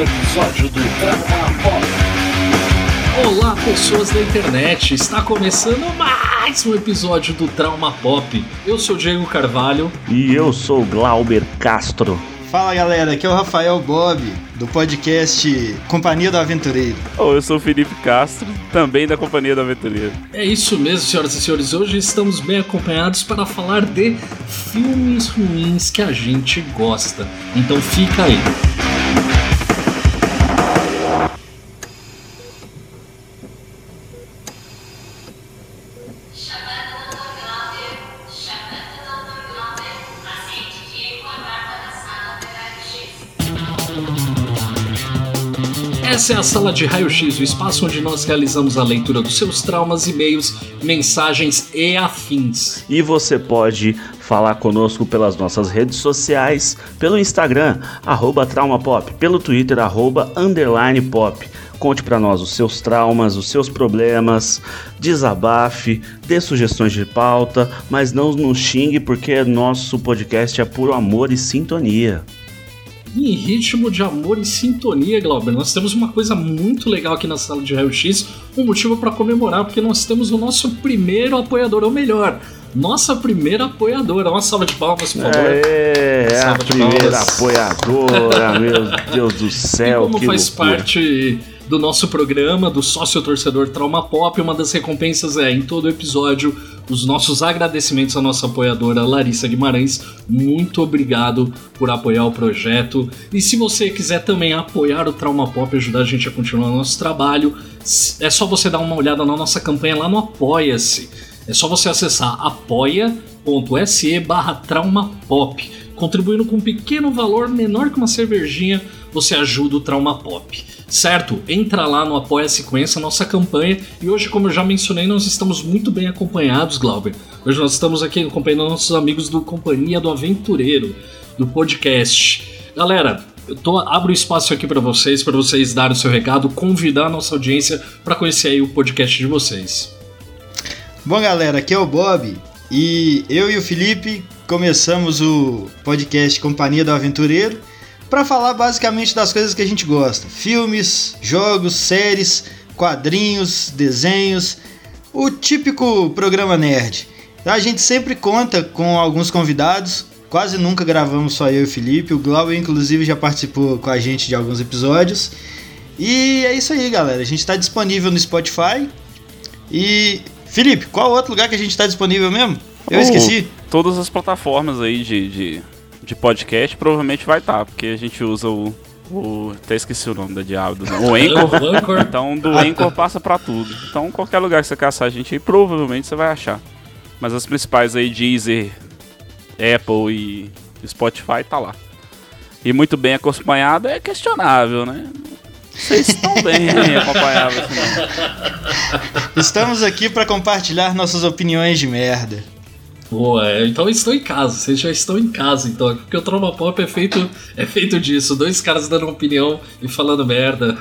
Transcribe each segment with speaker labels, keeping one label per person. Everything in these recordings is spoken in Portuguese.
Speaker 1: um episódio do Trauma Pop.
Speaker 2: Olá, pessoas da internet! Está começando mais um episódio do Trauma Pop. Eu sou o Diego Carvalho.
Speaker 3: E eu sou o Glauber Castro.
Speaker 4: Fala galera, aqui é o Rafael Bob, do podcast Companhia do Aventureiro.
Speaker 5: Oh, eu sou o Felipe Castro, também da Companhia do Aventureiro.
Speaker 2: É isso mesmo, senhoras e senhores. Hoje estamos bem acompanhados para falar de filmes ruins que a gente gosta. Então fica aí. Essa é a sala de raio-x, o espaço onde nós realizamos a leitura dos seus traumas, e-mails, mensagens e afins.
Speaker 3: E você pode falar conosco pelas nossas redes sociais, pelo Instagram, arroba traumapop, pelo Twitter, arroba underline pop. Conte para nós os seus traumas, os seus problemas, desabafe, dê sugestões de pauta, mas não nos xingue porque nosso podcast é puro amor e sintonia
Speaker 2: em ritmo de amor e sintonia, Glauber. Nós temos uma coisa muito legal aqui na sala de raio-x, um motivo para comemorar, porque nós temos o nosso primeiro apoiador, ou melhor, nossa primeira apoiadora. Uma salva de palmas, por favor.
Speaker 3: É, é a primeira apoiadora, meu Deus do céu.
Speaker 2: E como faz loucura. parte do nosso programa, do sócio torcedor Trauma Pop. Uma das recompensas é, em todo episódio, os nossos agradecimentos à nossa apoiadora Larissa Guimarães. Muito obrigado por apoiar o projeto. E se você quiser também apoiar o Trauma Pop e ajudar a gente a continuar o nosso trabalho, é só você dar uma olhada na nossa campanha lá no Apoia-se. É só você acessar apoia.se barra traumapop. Contribuindo com um pequeno valor menor que uma cervejinha, você ajuda o Trauma Pop. Certo? Entra lá no Apoia-se, conheça nossa campanha. E hoje, como eu já mencionei, nós estamos muito bem acompanhados, Glauber. Hoje nós estamos aqui acompanhando nossos amigos do Companhia do Aventureiro, do podcast. Galera, eu tô, abro espaço aqui para vocês, para vocês darem o seu recado, convidar a nossa audiência para conhecer aí o podcast de vocês.
Speaker 4: Bom, galera, aqui é o Bob e eu e o Felipe começamos o podcast Companhia do Aventureiro para falar basicamente das coisas que a gente gosta: filmes, jogos, séries, quadrinhos, desenhos, o típico programa nerd. A gente sempre conta com alguns convidados, quase nunca gravamos só eu e o Felipe, o Glauber inclusive já participou com a gente de alguns episódios. E é isso aí, galera. A gente está disponível no Spotify. E Felipe, qual outro lugar que a gente está disponível mesmo? Eu oh, esqueci.
Speaker 5: Todas as plataformas aí de, de de podcast, provavelmente vai estar, tá, porque a gente usa o, o. Até esqueci o nome da diabo. O Anchor. então do Anchor passa para tudo. Então qualquer lugar que você caçar a gente aí, provavelmente você vai achar. Mas as principais aí, Deezer, Apple e Spotify, tá lá. E muito bem acompanhado é questionável, né? Vocês estão bem acompanhados. Assim,
Speaker 4: Estamos aqui para compartilhar nossas opiniões de merda.
Speaker 2: Boa, então estão em casa, vocês já estão em casa, então, porque o Trauma Pop é feito, é feito disso, dois caras dando opinião e falando merda.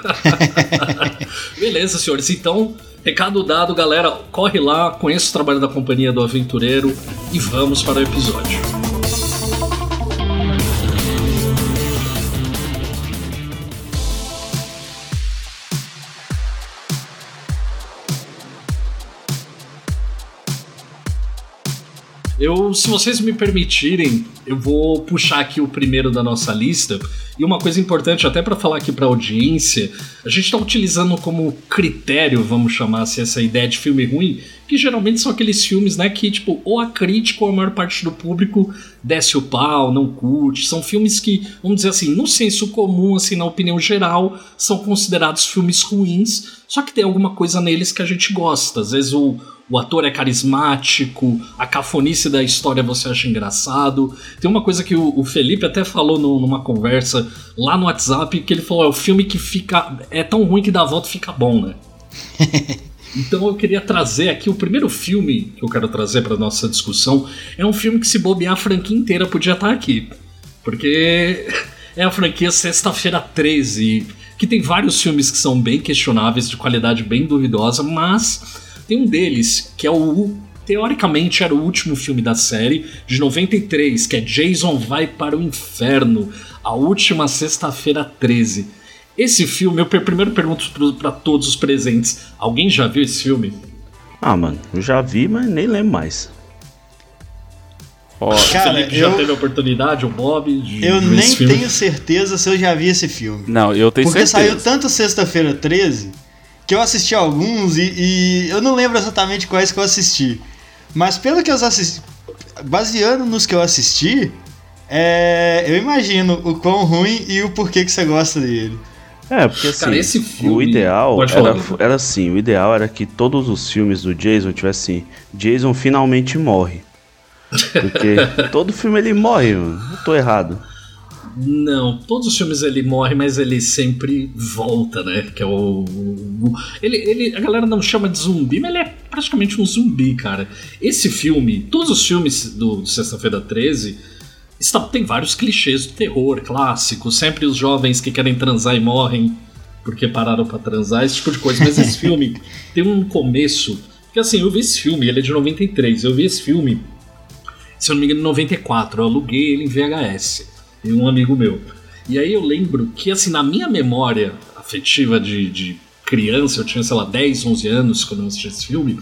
Speaker 2: Beleza, senhores, então, recado dado, galera, corre lá, conheça o trabalho da companhia do Aventureiro e vamos para o episódio. Eu, se vocês me permitirem, eu vou puxar aqui o primeiro da nossa lista. E uma coisa importante, até para falar aqui para audiência, a gente está utilizando como critério, vamos chamar assim, essa ideia de filme ruim, que geralmente são aqueles filmes, né, que tipo, ou a crítica ou a maior parte do público desce o pau, não curte. São filmes que, vamos dizer assim, no senso comum, assim, na opinião geral, são considerados filmes ruins, só que tem alguma coisa neles que a gente gosta. Às vezes o o ator é carismático, a cafonice da história você acha engraçado. Tem uma coisa que o, o Felipe até falou no, numa conversa lá no WhatsApp, que ele falou: é o filme que fica. é tão ruim que dá a volta fica bom, né? Então eu queria trazer aqui o primeiro filme que eu quero trazer para nossa discussão. É um filme que se bobear a franquia inteira podia estar aqui. Porque é a franquia Sexta-feira 13, que tem vários filmes que são bem questionáveis, de qualidade bem duvidosa, mas tem um deles que é o teoricamente era o último filme da série, de 93, que é Jason Vai para o Inferno, a última sexta-feira 13. Esse filme, eu primeiro pergunto para todos os presentes: alguém já viu esse filme?
Speaker 3: Ah, mano, eu já vi, mas nem lembro mais.
Speaker 2: Ó, Cara, Felipe já eu, teve a oportunidade, o Bob.
Speaker 4: De, eu nem tenho certeza se eu já vi esse filme.
Speaker 5: Não, eu tenho
Speaker 4: Porque
Speaker 5: certeza.
Speaker 4: Porque saiu tanto sexta-feira 13 que eu assisti alguns e, e, eu não lembro exatamente quais que eu assisti. Mas pelo que eu assisti. Baseando nos que eu assisti, é, eu imagino o quão ruim e o porquê que você gosta dele.
Speaker 3: É, porque assim, Cara, esse filme... o ideal era, era assim, o ideal era que todos os filmes do Jason tivessem Jason finalmente morre. Porque todo filme ele morre, mano. Eu tô errado.
Speaker 2: Não, todos os filmes ele morre, mas ele sempre volta, né? Que é o. ele, ele, a galera não chama de zumbi, mas ele é praticamente um zumbi, cara. Esse filme, todos os filmes do, do Sexta-feira 13, está, tem vários clichês do terror clássico. Sempre os jovens que querem transar e morrem porque pararam para transar, esse tipo de coisa. Mas esse filme tem um começo. Que assim, eu vi esse filme, ele é de 93. Eu vi esse filme se eu não me engano, em 94. Eu aluguei ele em VHS. E um amigo meu. E aí eu lembro que, assim, na minha memória afetiva de, de criança, eu tinha, sei lá, 10, 11 anos quando eu assisti esse filme.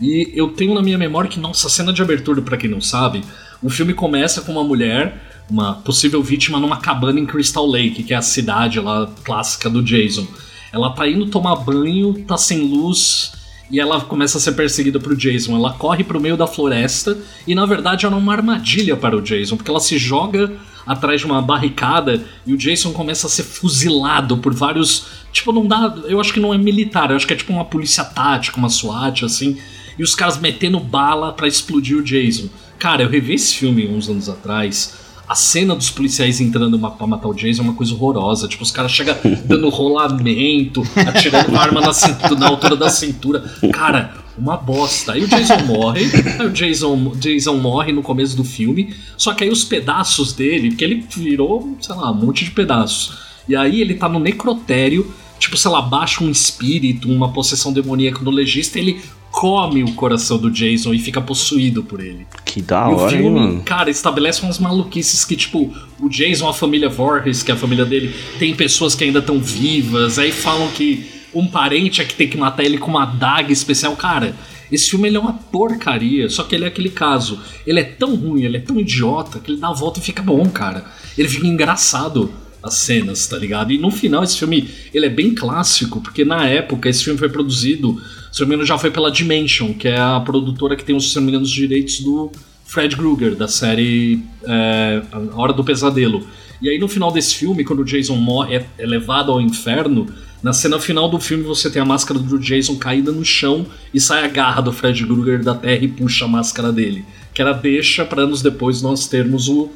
Speaker 2: E eu tenho na minha memória que, nossa, a cena de abertura, para quem não sabe, o filme começa com uma mulher, uma possível vítima, numa cabana em Crystal Lake, que é a cidade lá clássica do Jason. Ela tá indo tomar banho, tá sem luz, e ela começa a ser perseguida pro Jason. Ela corre pro meio da floresta e na verdade ela é uma armadilha para o Jason, porque ela se joga atrás de uma barricada e o Jason começa a ser fuzilado por vários. Tipo, não dá. Eu acho que não é militar, eu acho que é tipo uma polícia tática, uma SWAT, assim. E os caras metendo bala para explodir o Jason. Cara, eu revi esse filme uns anos atrás a cena dos policiais entrando pra matar o Jason é uma coisa horrorosa. Tipo, os caras chegam dando rolamento, atirando uma arma na, cintura, na altura da cintura. Cara, uma bosta. Aí o Jason morre, aí o Jason, Jason morre no começo do filme, só que aí os pedaços dele, porque ele virou, sei lá, um monte de pedaços. E aí ele tá no necrotério, tipo, sei lá, baixa um espírito, uma possessão demoníaca no legista, ele come o coração do Jason e fica possuído por ele.
Speaker 3: Que da hora, o filme, hein,
Speaker 2: cara, estabelece umas maluquices que, tipo, o Jason, a família Voorhees, que é a família dele, tem pessoas que ainda estão vivas, aí falam que um parente é que tem que matar ele com uma daga especial. Cara, esse filme ele é uma porcaria, só que ele é aquele caso. Ele é tão ruim, ele é tão idiota, que ele dá a volta e fica bom, cara. Ele fica engraçado as cenas, tá ligado? E no final esse filme, ele é bem clássico, porque na época esse filme foi produzido se não me engano, já foi pela Dimension, que é a produtora que tem, se não me engano, os direitos do Fred Krueger, da série é, A Hora do Pesadelo. E aí no final desse filme, quando o Jason morre, é, é levado ao inferno, na cena final do filme você tem a máscara do Jason caída no chão e sai a garra do Fred Krueger da terra e puxa a máscara dele. Que ela deixa para anos depois nós termos o,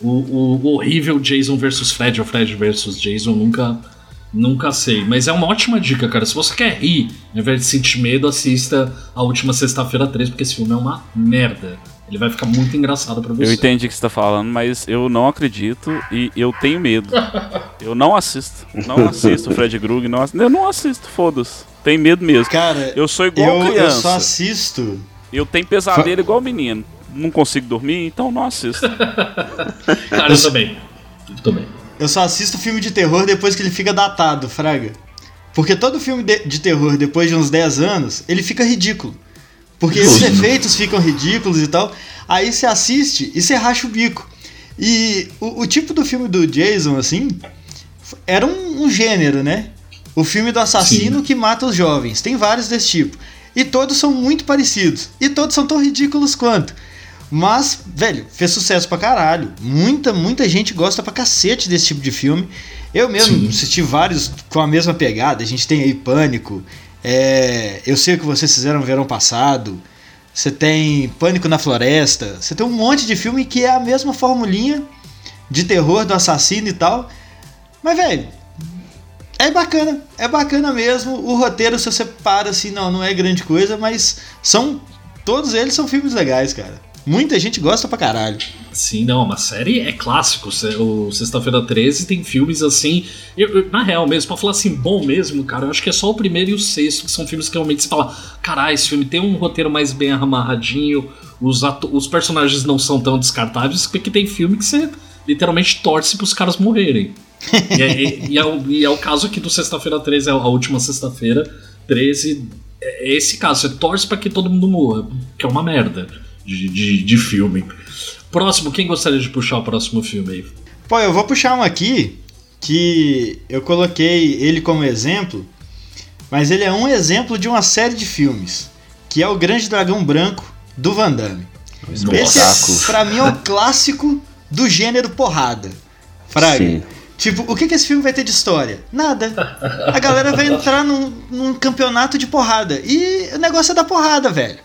Speaker 2: o, o horrível Jason versus Fred, ou Fred versus Jason, nunca Nunca sei, mas é uma ótima dica, cara. Se você quer rir, ao invés de sentir medo, assista a última sexta-feira 3, porque esse filme é uma merda. Ele vai ficar muito engraçado para você.
Speaker 5: Eu entendi o que você tá falando, mas eu não acredito e eu tenho medo. eu não assisto. Não assisto o Fred Krug, não assisto. Eu não assisto, foda-se. Tenho medo mesmo.
Speaker 4: Cara,
Speaker 5: eu sou igual
Speaker 4: eu,
Speaker 5: criança.
Speaker 4: Eu só assisto.
Speaker 5: Eu tenho pesadelo igual menino. Não consigo dormir, então não assisto.
Speaker 2: cara, eu também. Eu também.
Speaker 4: Eu só assisto filme de terror depois que ele fica datado, fraga. Porque todo filme de, de terror, depois de uns 10 anos, ele fica ridículo. Porque os efeitos ficam ridículos e tal. Aí você assiste e você racha o bico. E o, o tipo do filme do Jason, assim, era um, um gênero, né? O filme do assassino Sim. que mata os jovens. Tem vários desse tipo. E todos são muito parecidos. E todos são tão ridículos quanto. Mas, velho, fez sucesso pra caralho. Muita, muita gente gosta pra cacete desse tipo de filme. Eu mesmo Sim. assisti vários com a mesma pegada. A gente tem aí Pânico. É, eu sei o que vocês fizeram no verão passado. Você tem Pânico na Floresta. Você tem um monte de filme que é a mesma formulinha de terror do assassino e tal. Mas, velho, é bacana. É bacana mesmo. O roteiro, se você para assim, não, não é grande coisa, mas são. Todos eles são filmes legais, cara. Muita gente gosta pra caralho.
Speaker 2: Sim, não, uma série é clássico. O Sexta-feira 13 tem filmes assim. Eu, eu, na real mesmo, pra falar assim, bom mesmo, cara, eu acho que é só o primeiro e o sexto, que são filmes que realmente você fala: caralho, esse filme tem um roteiro mais bem amarradinho, os, os personagens não são tão descartáveis, porque tem filme que você literalmente torce pros caras morrerem. e, é, e, é o, e é o caso aqui do Sexta-feira 13, é a última sexta-feira 13. É esse caso, você torce pra que todo mundo morra, que é uma merda de, de, de filme. Próximo, quem gostaria de puxar o próximo filme aí?
Speaker 4: Pô, eu vou puxar um aqui que eu coloquei ele como exemplo, mas ele é um exemplo de uma série de filmes, que é o Grande Dragão Branco do Van Damme. Esse, é, pra mim, é o clássico do gênero porrada. Fraga. Sim. Tipo, o que, que esse filme vai ter de história? Nada. A galera vai entrar num, num campeonato de porrada. E o negócio é da porrada, velho.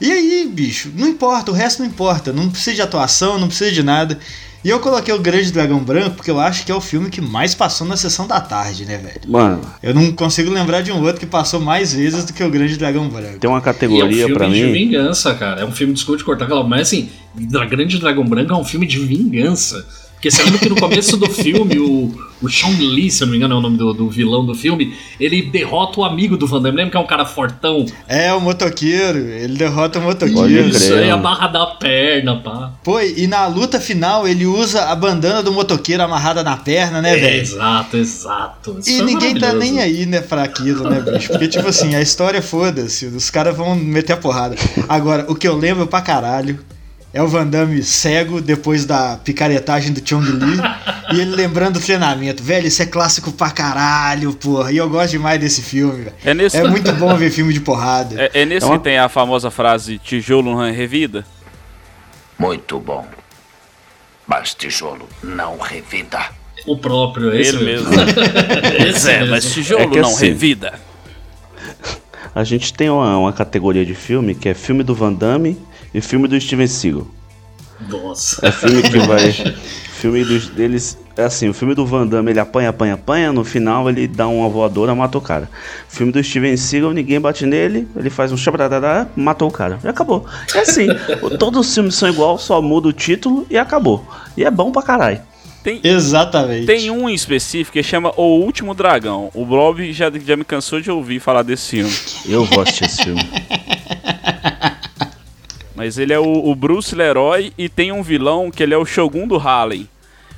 Speaker 4: E aí, bicho, não importa, o resto não importa. Não precisa de atuação, não precisa de nada. E eu coloquei o Grande Dragão Branco porque eu acho que é o filme que mais passou na sessão da tarde, né, velho?
Speaker 3: Mano.
Speaker 4: Eu não consigo lembrar de um outro que passou mais vezes do que o Grande Dragão Branco.
Speaker 3: Tem uma categoria para mim.
Speaker 2: É um filme de vingança, cara. É um filme, desculpa de cortar aquela, mas assim, Grande Dragão Branco é um filme de vingança. Porque você lembra que no começo do filme, o, o Sean Lee, se eu não me engano é o nome do, do vilão do filme, ele derrota o amigo do Van Damme. Lembra que é um cara fortão?
Speaker 4: É, o motoqueiro. Ele derrota o motoqueiro.
Speaker 2: Isso aí, a barra da perna, pá.
Speaker 4: Pô, e na luta final ele usa a bandana do motoqueiro amarrada na perna, né, é, velho?
Speaker 2: Exato, exato.
Speaker 4: Isso e ninguém tá nem aí, né, pra aquilo, né, bicho? Porque, tipo assim, a história foda-se. Os caras vão meter a porrada. Agora, o que eu lembro pra caralho é o Van Damme cego depois da picaretagem do Chong Li e ele lembrando o treinamento. Velho, isso é clássico pra caralho, porra. E eu gosto demais desse filme, velho. É, nesse... é muito bom ver filme de porrada.
Speaker 5: É, é nesse é uma... que tem a famosa frase tijolo não revida?
Speaker 1: Muito bom. Mas tijolo não revida.
Speaker 2: O próprio, esse
Speaker 5: ele mesmo. esse é, mesmo. mas tijolo é não assim, revida.
Speaker 3: A gente tem uma, uma categoria de filme que é filme do Van Damme e filme do Steven Seagal.
Speaker 2: Nossa.
Speaker 3: É filme que vai. filme dos, deles. É assim, o filme do Van Damme ele apanha, apanha, apanha. No final ele dá uma voadora, mata o cara. O filme do Steven Seagal, ninguém bate nele. Ele faz um chabradadá, matou o cara. E acabou. É assim. todos os filmes são igual, só muda o título e acabou. E é bom pra caralho.
Speaker 4: Tem, Exatamente.
Speaker 5: Tem um em específico que chama O Último Dragão. O Blob já, já me cansou de ouvir falar desse filme.
Speaker 3: Eu gosto desse filme.
Speaker 5: Mas ele é o, o Bruce Leroy e tem um vilão que ele é o Shogun do Harlem.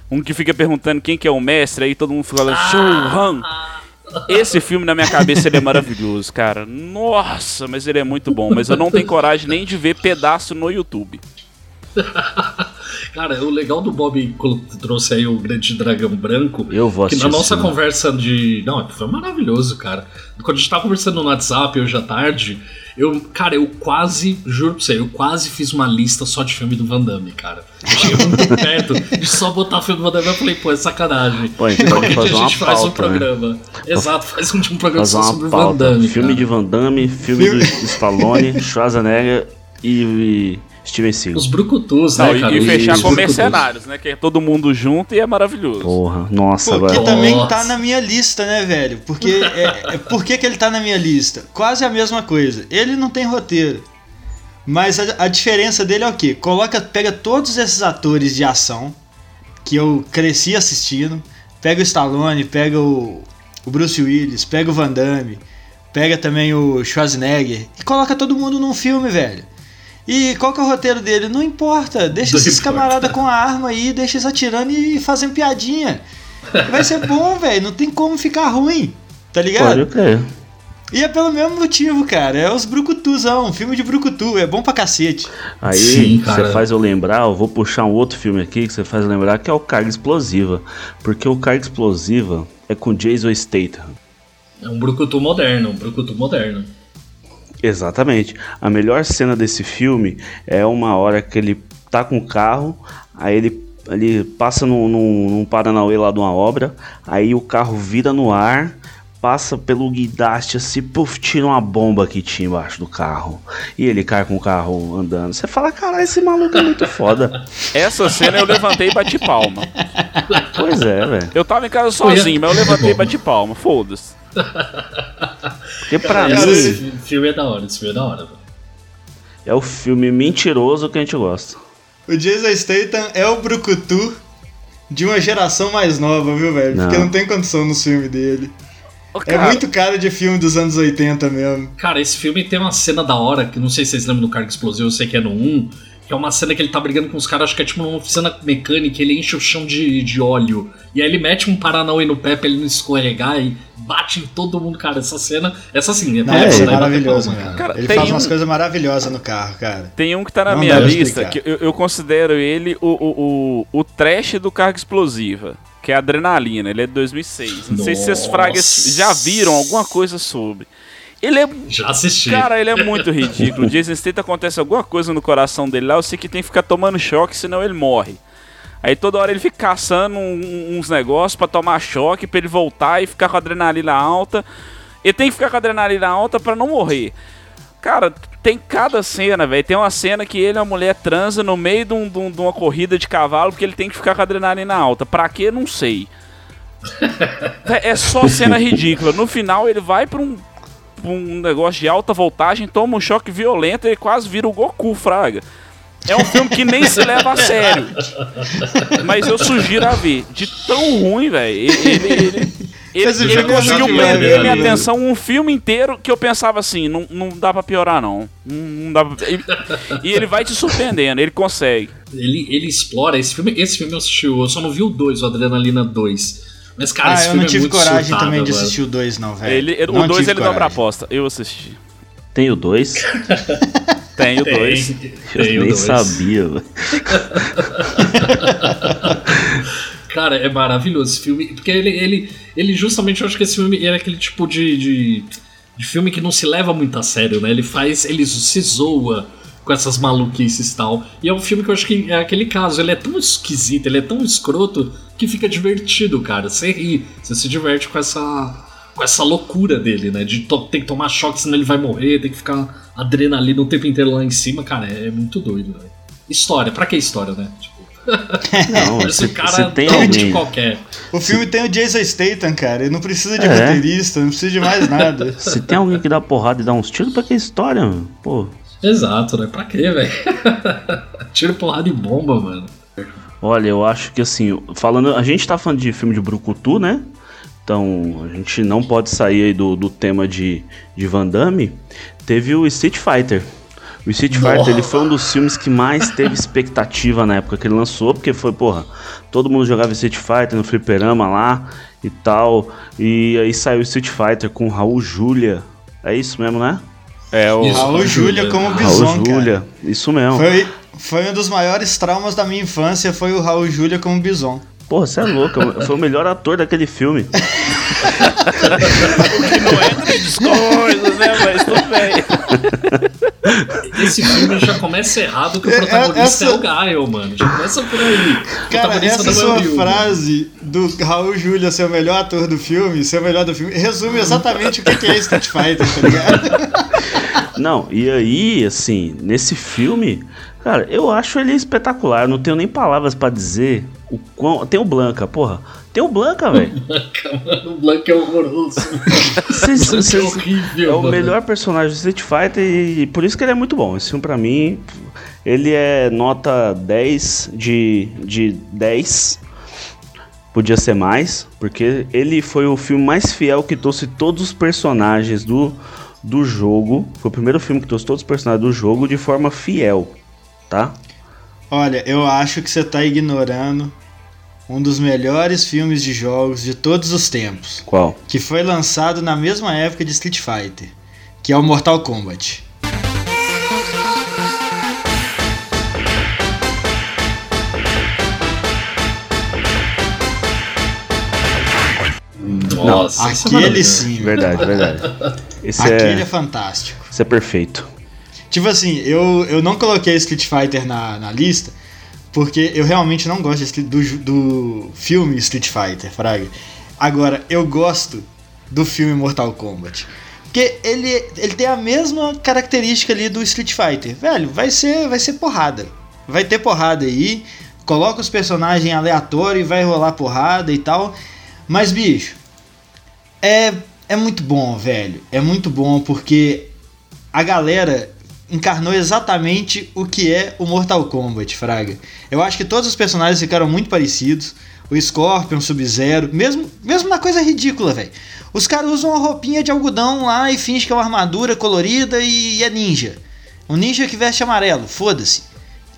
Speaker 5: Um que fica perguntando quem que é o mestre, aí todo mundo fala ah. Shogun. Esse filme na minha cabeça ele é maravilhoso, cara. Nossa, mas ele é muito bom. Mas eu não tenho coragem nem de ver pedaço no YouTube.
Speaker 2: Cara, o legal do Bob quando trouxe aí o Grande Dragão Branco.
Speaker 3: Eu vou
Speaker 2: Que na nossa conversa de. Não, foi maravilhoso, cara. Quando a gente tava conversando no WhatsApp hoje à tarde, eu, cara, eu quase, juro pra você, eu quase fiz uma lista só de filme do Van Damme, cara. Eu cheguei muito perto de só botar filme do Van Damme. Eu falei, pô, é sacanagem.
Speaker 3: Pô, então qualquer dia a gente faz pauta, um
Speaker 2: programa. Né? Exato, faz um, um programa só sobre o Van Damme.
Speaker 3: Filme
Speaker 2: cara.
Speaker 3: de Van Damme, filme, filme... do Stallone, Schwarzenegger e, Steven Seagal.
Speaker 2: Os brucutus, né,
Speaker 5: cara? E, fechar com mercenários, né? Que é todo mundo junto e é maravilhoso.
Speaker 3: Porra, nossa,
Speaker 4: Porque agora... também nossa. tá na minha lista, né, velho? Porque é, é, por que, que ele tá na minha lista? Quase a mesma coisa. Ele não tem roteiro. Mas a, a diferença dele é o quê? Coloca, pega todos esses atores de ação que eu cresci assistindo. Pega o Stallone, pega o, o Bruce Willis, pega o Van Damme, pega também o Schwarzenegger e coloca todo mundo num filme, velho. E qual que é o roteiro dele? Não importa. Deixa Não esses camaradas com a arma aí, deixa eles atirando e fazendo piadinha. Vai ser bom, velho. Não tem como ficar ruim. Tá ligado?
Speaker 3: Pode crer.
Speaker 4: E é pelo mesmo motivo, cara. É os Brucutuzão, um filme de Brucutu, é bom pra cacete.
Speaker 3: Aí você faz eu lembrar, eu vou puxar um outro filme aqui que você faz lembrar que é o Carga Explosiva. Porque o Carga Explosiva é com Jason Statham.
Speaker 2: É um Brucutu moderno, um Brucutu moderno.
Speaker 3: Exatamente. A melhor cena desse filme é uma hora que ele tá com o carro, aí ele, ele passa num, num, num Paranauê lá de uma obra, aí o carro vira no ar, passa pelo guindaste assim, puf, tira uma bomba que tinha embaixo do carro. E ele cai com o carro andando. Você fala, caralho, esse maluco é muito foda.
Speaker 5: Essa cena eu levantei e bati palma.
Speaker 3: Pois é, velho.
Speaker 5: Eu tava em casa sozinho, mas eu levantei e bati palma, foda-se.
Speaker 3: Porque pra
Speaker 2: mim. Esse filme é da hora, esse filme é da hora.
Speaker 3: É o filme mentiroso que a gente gosta.
Speaker 4: O Jason Statham é o Brucutu de uma geração mais nova, viu, velho? Porque não tem condição no filme dele. é muito cara de filme dos anos 80 mesmo.
Speaker 2: Cara, esse filme tem uma cena da hora, que não sei se vocês lembram do Carga Explosivo, eu sei que é no 1, que é uma cena que ele tá brigando com os caras, acho que é tipo uma oficina mecânica, ele enche o chão de, de óleo. E aí ele mete um Paranauê no pé pra ele não escorregar e bate em todo mundo, cara. Essa cena, essa sim, é,
Speaker 4: Não, é,
Speaker 2: daí
Speaker 4: maravilhoso, cara.
Speaker 5: Cara,
Speaker 4: Ele faz umas
Speaker 5: um-
Speaker 4: coisas maravilhosas no carro, cara.
Speaker 5: Tem um que tá na
Speaker 4: Não
Speaker 5: minha lista, que eu, eu considero ele o, o, o, o trash do carga explosiva, que é a Adrenalina. Ele é de 2006. Não sei se vocês
Speaker 2: Nossa.
Speaker 5: fragas já viram alguma coisa sobre. Ele é.
Speaker 2: Já assisti.
Speaker 5: Cara, ele é muito ridículo. Jason Statham acontece alguma coisa no coração dele lá, eu sei que tem que ficar tomando choque, senão ele morre. Aí toda hora ele fica caçando um- uns negócios pra tomar choque, pra ele voltar e ficar com a adrenalina alta. Ele tem que ficar com a adrenalina alta pra não morrer. Cara, tem cada cena, velho. Tem uma cena que ele e a mulher transa no meio de, um- de um- de uma corrida de cavalo porque ele tem que ficar com a adrenalina alta. Pra quê? Não sei. É só cena ridícula. No final ele vai pra um, um negócio de alta voltagem, toma um choque violento e quase vira o Goku, Fraga. É um filme que nem se leva a sério. Mas eu sugiro a ver. De tão ruim, velho. Ele, ele, ele, ele- conseguiu prender minha
Speaker 2: né?
Speaker 5: atenção um filme inteiro que eu pensava assim, não, não dá pra piorar, não. Não, não dá pra... e, e ele vai te surpreendendo, ele consegue.
Speaker 2: Ele, ele explora esse filme. Esse filme eu assisti, eu só não vi o 2, o Adrenalina 2. Mas, cara,
Speaker 4: ah,
Speaker 2: esse
Speaker 4: eu
Speaker 2: filme
Speaker 4: não tive
Speaker 2: é muito
Speaker 4: coragem
Speaker 2: surtado,
Speaker 4: também de
Speaker 2: velho.
Speaker 4: assistir o 2, não, velho.
Speaker 5: O 2
Speaker 4: tive
Speaker 5: ele dobra aposta. Eu assisti.
Speaker 3: Tem o dois?
Speaker 5: Tem o
Speaker 2: Tem,
Speaker 5: 2.
Speaker 3: Eu
Speaker 2: tem
Speaker 3: nem
Speaker 2: dois.
Speaker 3: sabia, velho.
Speaker 2: Cara, é maravilhoso esse filme. Porque ele, ele, ele justamente, eu acho que esse filme ele é aquele tipo de, de, de filme que não se leva muito a sério, né? Ele faz. Ele se zoa com essas maluquices e tal. E é um filme que eu acho que é aquele caso. Ele é tão esquisito, ele é tão escroto que fica divertido, cara. Você ri, você se diverte com essa. Com essa loucura dele, né? De ter que tomar choque, senão ele vai morrer, tem que ficar adrenalina o tempo inteiro lá em cima, cara, é, muito doido, velho. História, pra que história, né? Tipo,
Speaker 3: Não,
Speaker 2: esse
Speaker 3: se,
Speaker 2: cara
Speaker 3: tem
Speaker 2: totalmente
Speaker 3: alguém.
Speaker 2: qualquer.
Speaker 4: O filme tem o Jason Statham, cara. Ele não precisa de
Speaker 3: É.
Speaker 4: roteirista, não precisa de mais nada.
Speaker 3: Se tem alguém que dá porrada e dá uns tiros, pra que história, mano? Pô.
Speaker 2: Exato, né? Pra quê, velho? Tiro porrada e bomba, mano.
Speaker 3: Olha, eu acho que assim, falando. A gente tá falando de filme de Brucutu, né? Então, a gente não pode sair aí do, do tema de, de Van Damme. Teve o Street Fighter. O Street Fighter ele foi um dos filmes que mais teve expectativa na época que ele lançou, porque foi, porra, todo mundo jogava Street Fighter no fliperama lá e tal. E aí saiu o Street Fighter com Raul Julia. É isso mesmo, né?
Speaker 5: É o.
Speaker 2: Isso.
Speaker 4: Raul Júlia como Bison,
Speaker 3: Raul isso mesmo.
Speaker 4: Foi, foi um dos maiores traumas da minha infância, foi o Raul Júlia como Bison.
Speaker 3: Porra, você é louco, foi o melhor ator daquele filme.
Speaker 5: que não é grandes coisas, né? Mas tudo bem.
Speaker 2: Esse filme já começa errado que o
Speaker 4: É,
Speaker 2: protagonista
Speaker 4: essa-
Speaker 2: é o Gael, mano. Já começa por aí. O
Speaker 4: Cara, essa
Speaker 2: é o
Speaker 4: sua
Speaker 2: Ryu,
Speaker 4: frase do Raul Júlia ser o melhor ator do filme, ser o melhor do filme, resume exatamente o que que é Street Fighter, tá ligado?
Speaker 3: Não, e aí, assim, nesse filme, cara, eu acho ele espetacular. Não tenho nem palavras pra dizer o quão. Tem o Blanca, porra. Tem o Blanca, velho.
Speaker 2: Mano, o Blank é horroroso.
Speaker 3: Cês-
Speaker 2: Blank é
Speaker 3: cês-
Speaker 2: horrível.
Speaker 3: É o
Speaker 2: mano.
Speaker 3: melhor personagem do Street Fighter e por isso que ele é muito bom. Esse filme, pra mim, ele é nota 10 de, de 10. Podia ser mais, porque ele foi o filme mais fiel que trouxe todos os personagens do, do jogo. Foi o primeiro filme que trouxe todos os personagens do jogo de forma fiel, tá?
Speaker 4: Olha, eu acho que você tá ignorando um dos melhores filmes de jogos de todos os tempos,
Speaker 3: Qual?
Speaker 4: que foi lançado na mesma época de Street Fighter, que é o Mortal Kombat.
Speaker 2: Nossa, isso é
Speaker 4: Aquele sim,
Speaker 3: Verdade, verdade. Esse
Speaker 4: aquele é
Speaker 3: é,
Speaker 4: fantástico.
Speaker 3: esse é perfeito.
Speaker 4: Tipo assim, eu, eu não coloquei Street Fighter na, na lista porque eu realmente não gosto de do, do filme Street Fighter, Fraga. Agora, eu gosto do filme Mortal Kombat. Porque ele, ele tem a mesma característica ali do Street Fighter. Velho, vai ser, vai ser porrada. Vai ter porrada aí. Coloca os personagens aleatórios e vai rolar porrada e tal. Mas, bicho, é, é muito bom, velho. É muito bom porque a galera encarnou exatamente o que é o Mortal Kombat, Fraga. Eu acho que todos os personagens ficaram muito parecidos. O Scorpion, Sub-Zero, mesmo, mesmo na coisa ridícula, velho. Os caras usam uma roupinha de algodão lá e fingem que é uma armadura colorida e é ninja. Um ninja que veste amarelo, foda-se.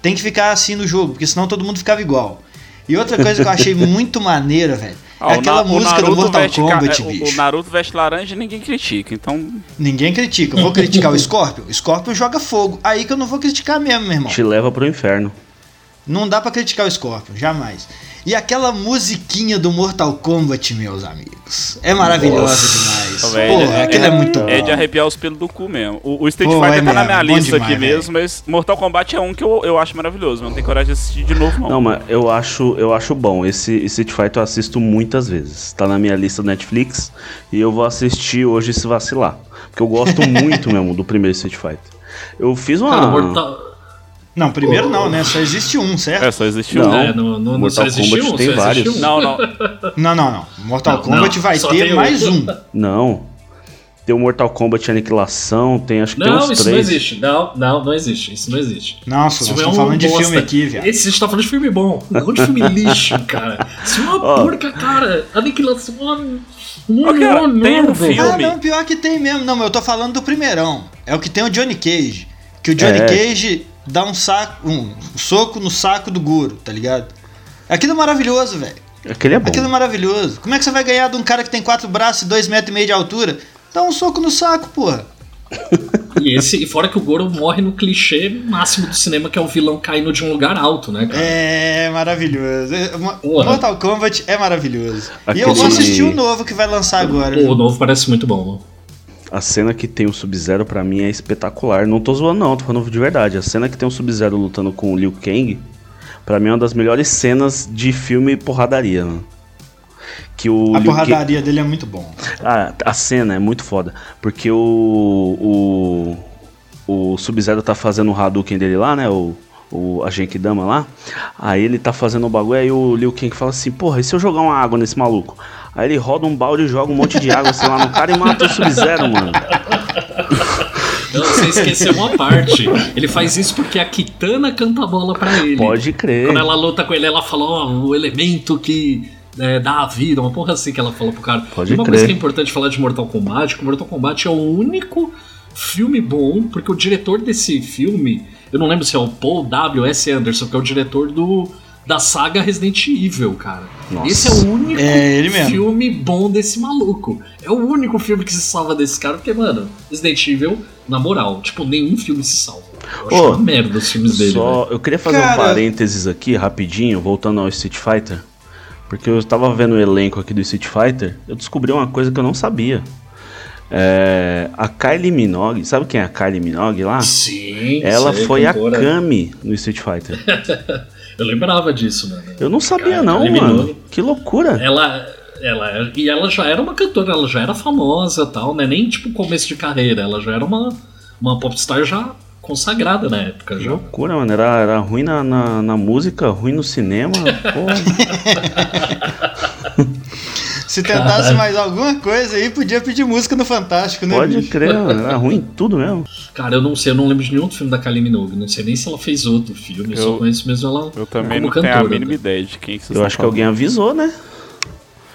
Speaker 4: tem que ficar assim no jogo, porque senão todo mundo ficava igual. E outra coisa que eu achei muito maneira, velho,
Speaker 5: Ah,
Speaker 4: é aquela música do
Speaker 5: Naruto
Speaker 4: Mortal
Speaker 5: veste
Speaker 4: Kombat,
Speaker 5: é, o-
Speaker 4: bicho.
Speaker 5: O Naruto veste laranja e ninguém critica, então...
Speaker 4: Ninguém critica. Eu vou criticar o Scorpion? O Scorpion joga fogo. Aí que eu não vou criticar mesmo, meu irmão.
Speaker 3: Te leva pro inferno.
Speaker 4: Não dá pra criticar o Scorpion, jamais. E aquela musiquinha do Mortal Kombat, meus amigos. É maravilhosa demais.
Speaker 5: Pô, velho,
Speaker 4: Porra, aquilo é, muito bom.
Speaker 5: É de arrepiar os pelos do cu mesmo. O, o Street
Speaker 4: Pô,
Speaker 5: Fighter
Speaker 4: é
Speaker 5: tá na
Speaker 4: mesmo,
Speaker 5: minha
Speaker 4: é bom
Speaker 5: lista
Speaker 4: demais,
Speaker 5: aqui mesmo, mas Mortal Kombat é um que eu, eu acho maravilhoso. Não tenho coragem de assistir de novo, não.
Speaker 3: Não, mas eu acho, eu acho bom. Esse Street Fighter eu assisto muitas vezes. Tá na minha lista do Netflix e eu vou assistir hoje se vacilar. Porque eu gosto muito mesmo do primeiro Street Fighter. Eu fiz uma.
Speaker 2: Cara, Mortal.
Speaker 4: Não, primeiro não, né? Só existe um, certo?
Speaker 5: É, só existe
Speaker 3: Não.
Speaker 5: um.
Speaker 2: É, no,
Speaker 3: Mortal
Speaker 2: existe
Speaker 3: Kombat
Speaker 2: um,
Speaker 3: tem vários.
Speaker 2: um.
Speaker 5: Não, não.
Speaker 4: Não, não, não. Mortal
Speaker 2: Não,
Speaker 4: Kombat
Speaker 2: não,
Speaker 4: vai
Speaker 2: só
Speaker 4: ter
Speaker 2: tem
Speaker 4: mais
Speaker 2: um.
Speaker 3: Não. Tem o Mortal Kombat Aniquilação, tem acho que tem
Speaker 2: Não,
Speaker 3: uns
Speaker 2: isso não
Speaker 3: três.
Speaker 2: existe. Não, não, não existe. Isso não existe.
Speaker 4: Nossa, nós
Speaker 2: é
Speaker 4: estamos
Speaker 2: um
Speaker 4: falando de
Speaker 2: bosta.
Speaker 4: filme aqui, viado.
Speaker 2: Esse a gente tá falando de filme bom, não de filme lixo, cara. Isso é uma
Speaker 3: Ó.
Speaker 2: porca, cara. Aniquilação. Não,
Speaker 5: cara,
Speaker 2: não,
Speaker 5: tem
Speaker 2: não,
Speaker 5: um
Speaker 2: velho.
Speaker 4: Ah,
Speaker 5: filme.
Speaker 4: não, pior que tem mesmo. Não, mas eu tô falando do primeirão. É o que tem o Johnny Cage. Que o Johnny
Speaker 3: É.
Speaker 4: Cage dá um saco, um soco no saco do Goro, tá ligado? Aquilo é maravilhoso, velho.
Speaker 3: Aquele é bom.
Speaker 4: Aquilo é maravilhoso. Como é que você vai ganhar de um cara que tem quatro braços e dois metros e meio de altura? Dá um soco no saco, porra.
Speaker 2: E, esse, e fora que o Goro morre no clichê máximo do cinema, que é o vilão caindo de um lugar alto, né, cara?
Speaker 4: É maravilhoso. É,
Speaker 2: Porra.
Speaker 4: Mortal Kombat é maravilhoso. E eu
Speaker 3: Aquele-
Speaker 4: vou assistir o novo que vai lançar agora.
Speaker 2: O novo parece muito bom.
Speaker 3: A cena que tem o Sub-Zero pra mim é espetacular. Não tô zoando não, tô falando de verdade. A cena que tem o Sub-Zero lutando com o Liu Kang, pra mim é uma das melhores cenas de filme porradaria, mano. Que o
Speaker 4: A
Speaker 3: Liu Kang-
Speaker 4: porradaria dele é muito bom.
Speaker 3: Ah, a cena é muito foda. Porque o. O, o Sub-Zero tá fazendo o Hadouken dele lá, né? O, o a Genkidama lá. Aí ele tá fazendo o bagulho. Aí o Liu Kang fala assim: Porra, e se eu jogar uma água nesse maluco? Aí ele roda um balde e joga um monte de água assim lá no cara e mata o Sub-Zero, mano.
Speaker 2: Não, você esqueceu uma parte. Ele faz isso porque a Kitana canta a bola pra ele.
Speaker 3: Pode crer.
Speaker 2: Quando ela luta com ele, ela fala, ó, o elemento que é, dá a vida, uma porra assim que ela fala pro cara.
Speaker 3: Pode
Speaker 2: e uma
Speaker 3: crer.
Speaker 2: coisa que é importante falar de Mortal Kombat, que Mortal Kombat é o único filme bom, porque o diretor desse filme, eu não lembro se é o Paul W.S. Anderson, que é o diretor do da saga Resident Evil, cara.
Speaker 3: Nossa.
Speaker 2: Esse é o único
Speaker 4: É, ele mesmo.
Speaker 2: filme bom desse maluco. É o único filme que se salva desse cara, porque, mano, Resident Evil, na moral, tipo, nenhum filme se salva. Eu acho
Speaker 3: Ô,
Speaker 2: uma merda os filmes dele,
Speaker 3: Só,
Speaker 2: velho.
Speaker 3: eu queria fazer
Speaker 4: Cara-
Speaker 3: um parênteses aqui, rapidinho, voltando ao Street Fighter. Porque eu estava vendo o elenco aqui do Street Fighter, eu descobri uma coisa que eu não sabia. É, a Kylie Minogue, sabe quem é a Kylie Minogue lá?
Speaker 2: Sim,
Speaker 3: Ela
Speaker 2: sei,
Speaker 3: foi
Speaker 2: cantora.
Speaker 3: a Kami no Street Fighter.
Speaker 2: Eu lembrava disso, mano.
Speaker 3: Eu não sabia
Speaker 2: Cara,
Speaker 3: não, mano. Que loucura.
Speaker 2: Ela, ela, e ela já era uma cantora, ela já era famosa tal, né? Nem tipo começo de carreira, ela já era uma, uma popstar já consagrada na época
Speaker 3: Que
Speaker 2: já.
Speaker 3: loucura, mano. Era, era ruim na, na, na música, ruim no cinema. Porra.
Speaker 4: Se tentasse mais alguma coisa aí, podia pedir música no Fantástico, né?
Speaker 3: Pode
Speaker 4: bicho?
Speaker 3: crer. Era ruim tudo mesmo.
Speaker 2: Cara, eu não sei, eu não lembro de nenhum outro filme da Kylie Minogue, não sei nem se ela fez outro filme, eu, só conheço mesmo ela
Speaker 5: Eu também
Speaker 2: como
Speaker 5: não tenho a
Speaker 2: cantora,
Speaker 5: mínima
Speaker 2: né?
Speaker 5: ideia de quem que vocês
Speaker 3: Eu acho que alguém avisou, né?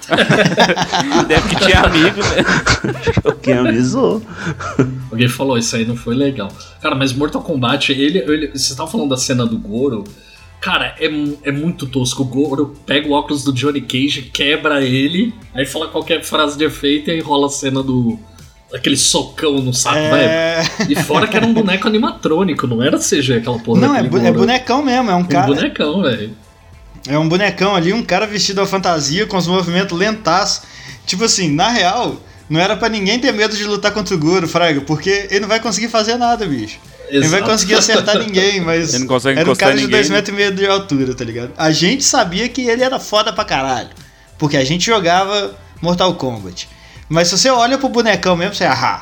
Speaker 5: falando. Deve que tinha amigo, né?
Speaker 3: Alguém avisou.
Speaker 2: Alguém falou, isso aí não foi legal. Cara, mas Mortal Kombat, ele, ele você tava falando da cena do Goro. Cara, é, é muito tosco. O Goro pega o óculos do Johnny Cage, quebra ele, aí fala qualquer frase de efeito e aí rola a cena do. aquele socão no saco, velho.
Speaker 4: É...
Speaker 2: E fora que era um boneco animatrônico, não era CG aquela porra
Speaker 4: Não, é, bu- é bonecão mesmo, é um
Speaker 2: Um
Speaker 4: cara.
Speaker 2: bonecão, velho.
Speaker 4: É um bonecão ali, um cara vestido a fantasia com os movimentos lentaços. Tipo assim, na real, não era pra ninguém ter medo de lutar contra o Goro, Fraga, porque ele não vai conseguir fazer nada, bicho. Ele não vai conseguir acertar ninguém, mas
Speaker 5: Ele não consegue
Speaker 4: era um cara de
Speaker 5: ninguém,
Speaker 4: 2
Speaker 5: né?
Speaker 4: metros e meio de altura, tá ligado? A gente sabia que ele era foda pra caralho, porque a gente jogava Mortal Kombat. Mas se você olha pro bonecão mesmo, você, ah,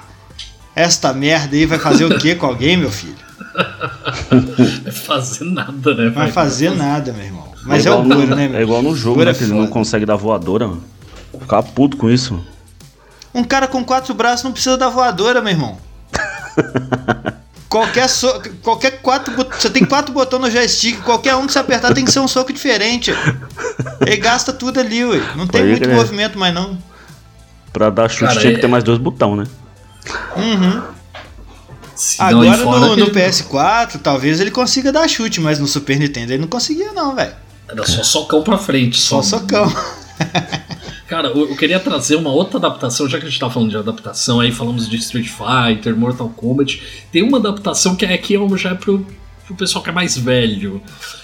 Speaker 4: esta merda aí vai fazer o que com alguém, meu filho?
Speaker 2: Vai fazer nada, né?
Speaker 4: Não vai fazer nada, meu irmão. Mas é,
Speaker 3: igual
Speaker 4: o
Speaker 3: no-
Speaker 4: Goro, né, meu?
Speaker 3: É igual no jogo, né?
Speaker 4: é
Speaker 3: Que ele não consegue dar voadora, mano. Ficava puto com isso.
Speaker 4: Um cara com quatro braços não precisa da voadora, meu irmão. Qualquer, so... qualquer quatro bot- Você tem quatro botões no joystick, qualquer um que você apertar tem que ser um soco diferente. Ele gasta tudo ali, ué. Não tem
Speaker 3: Pode
Speaker 4: muito
Speaker 3: crer.
Speaker 4: movimento mais não.
Speaker 3: Pra dar chute
Speaker 2: Cara,
Speaker 3: tinha que
Speaker 2: é-
Speaker 3: ter mais dois botões, né?
Speaker 4: Uhum. Agora no, no PS4, talvez ele consiga dar chute, mas no Super Nintendo ele não conseguia, não, velho.
Speaker 2: Era só socão pra frente.
Speaker 4: Só, só socão.
Speaker 2: Cara, eu, eu, queria trazer uma outra adaptação, já que a gente tá falando de adaptação, aí falamos de Street Fighter, Mortal Kombat. Tem uma adaptação que é que é já é pro, pro pessoal que é mais velho.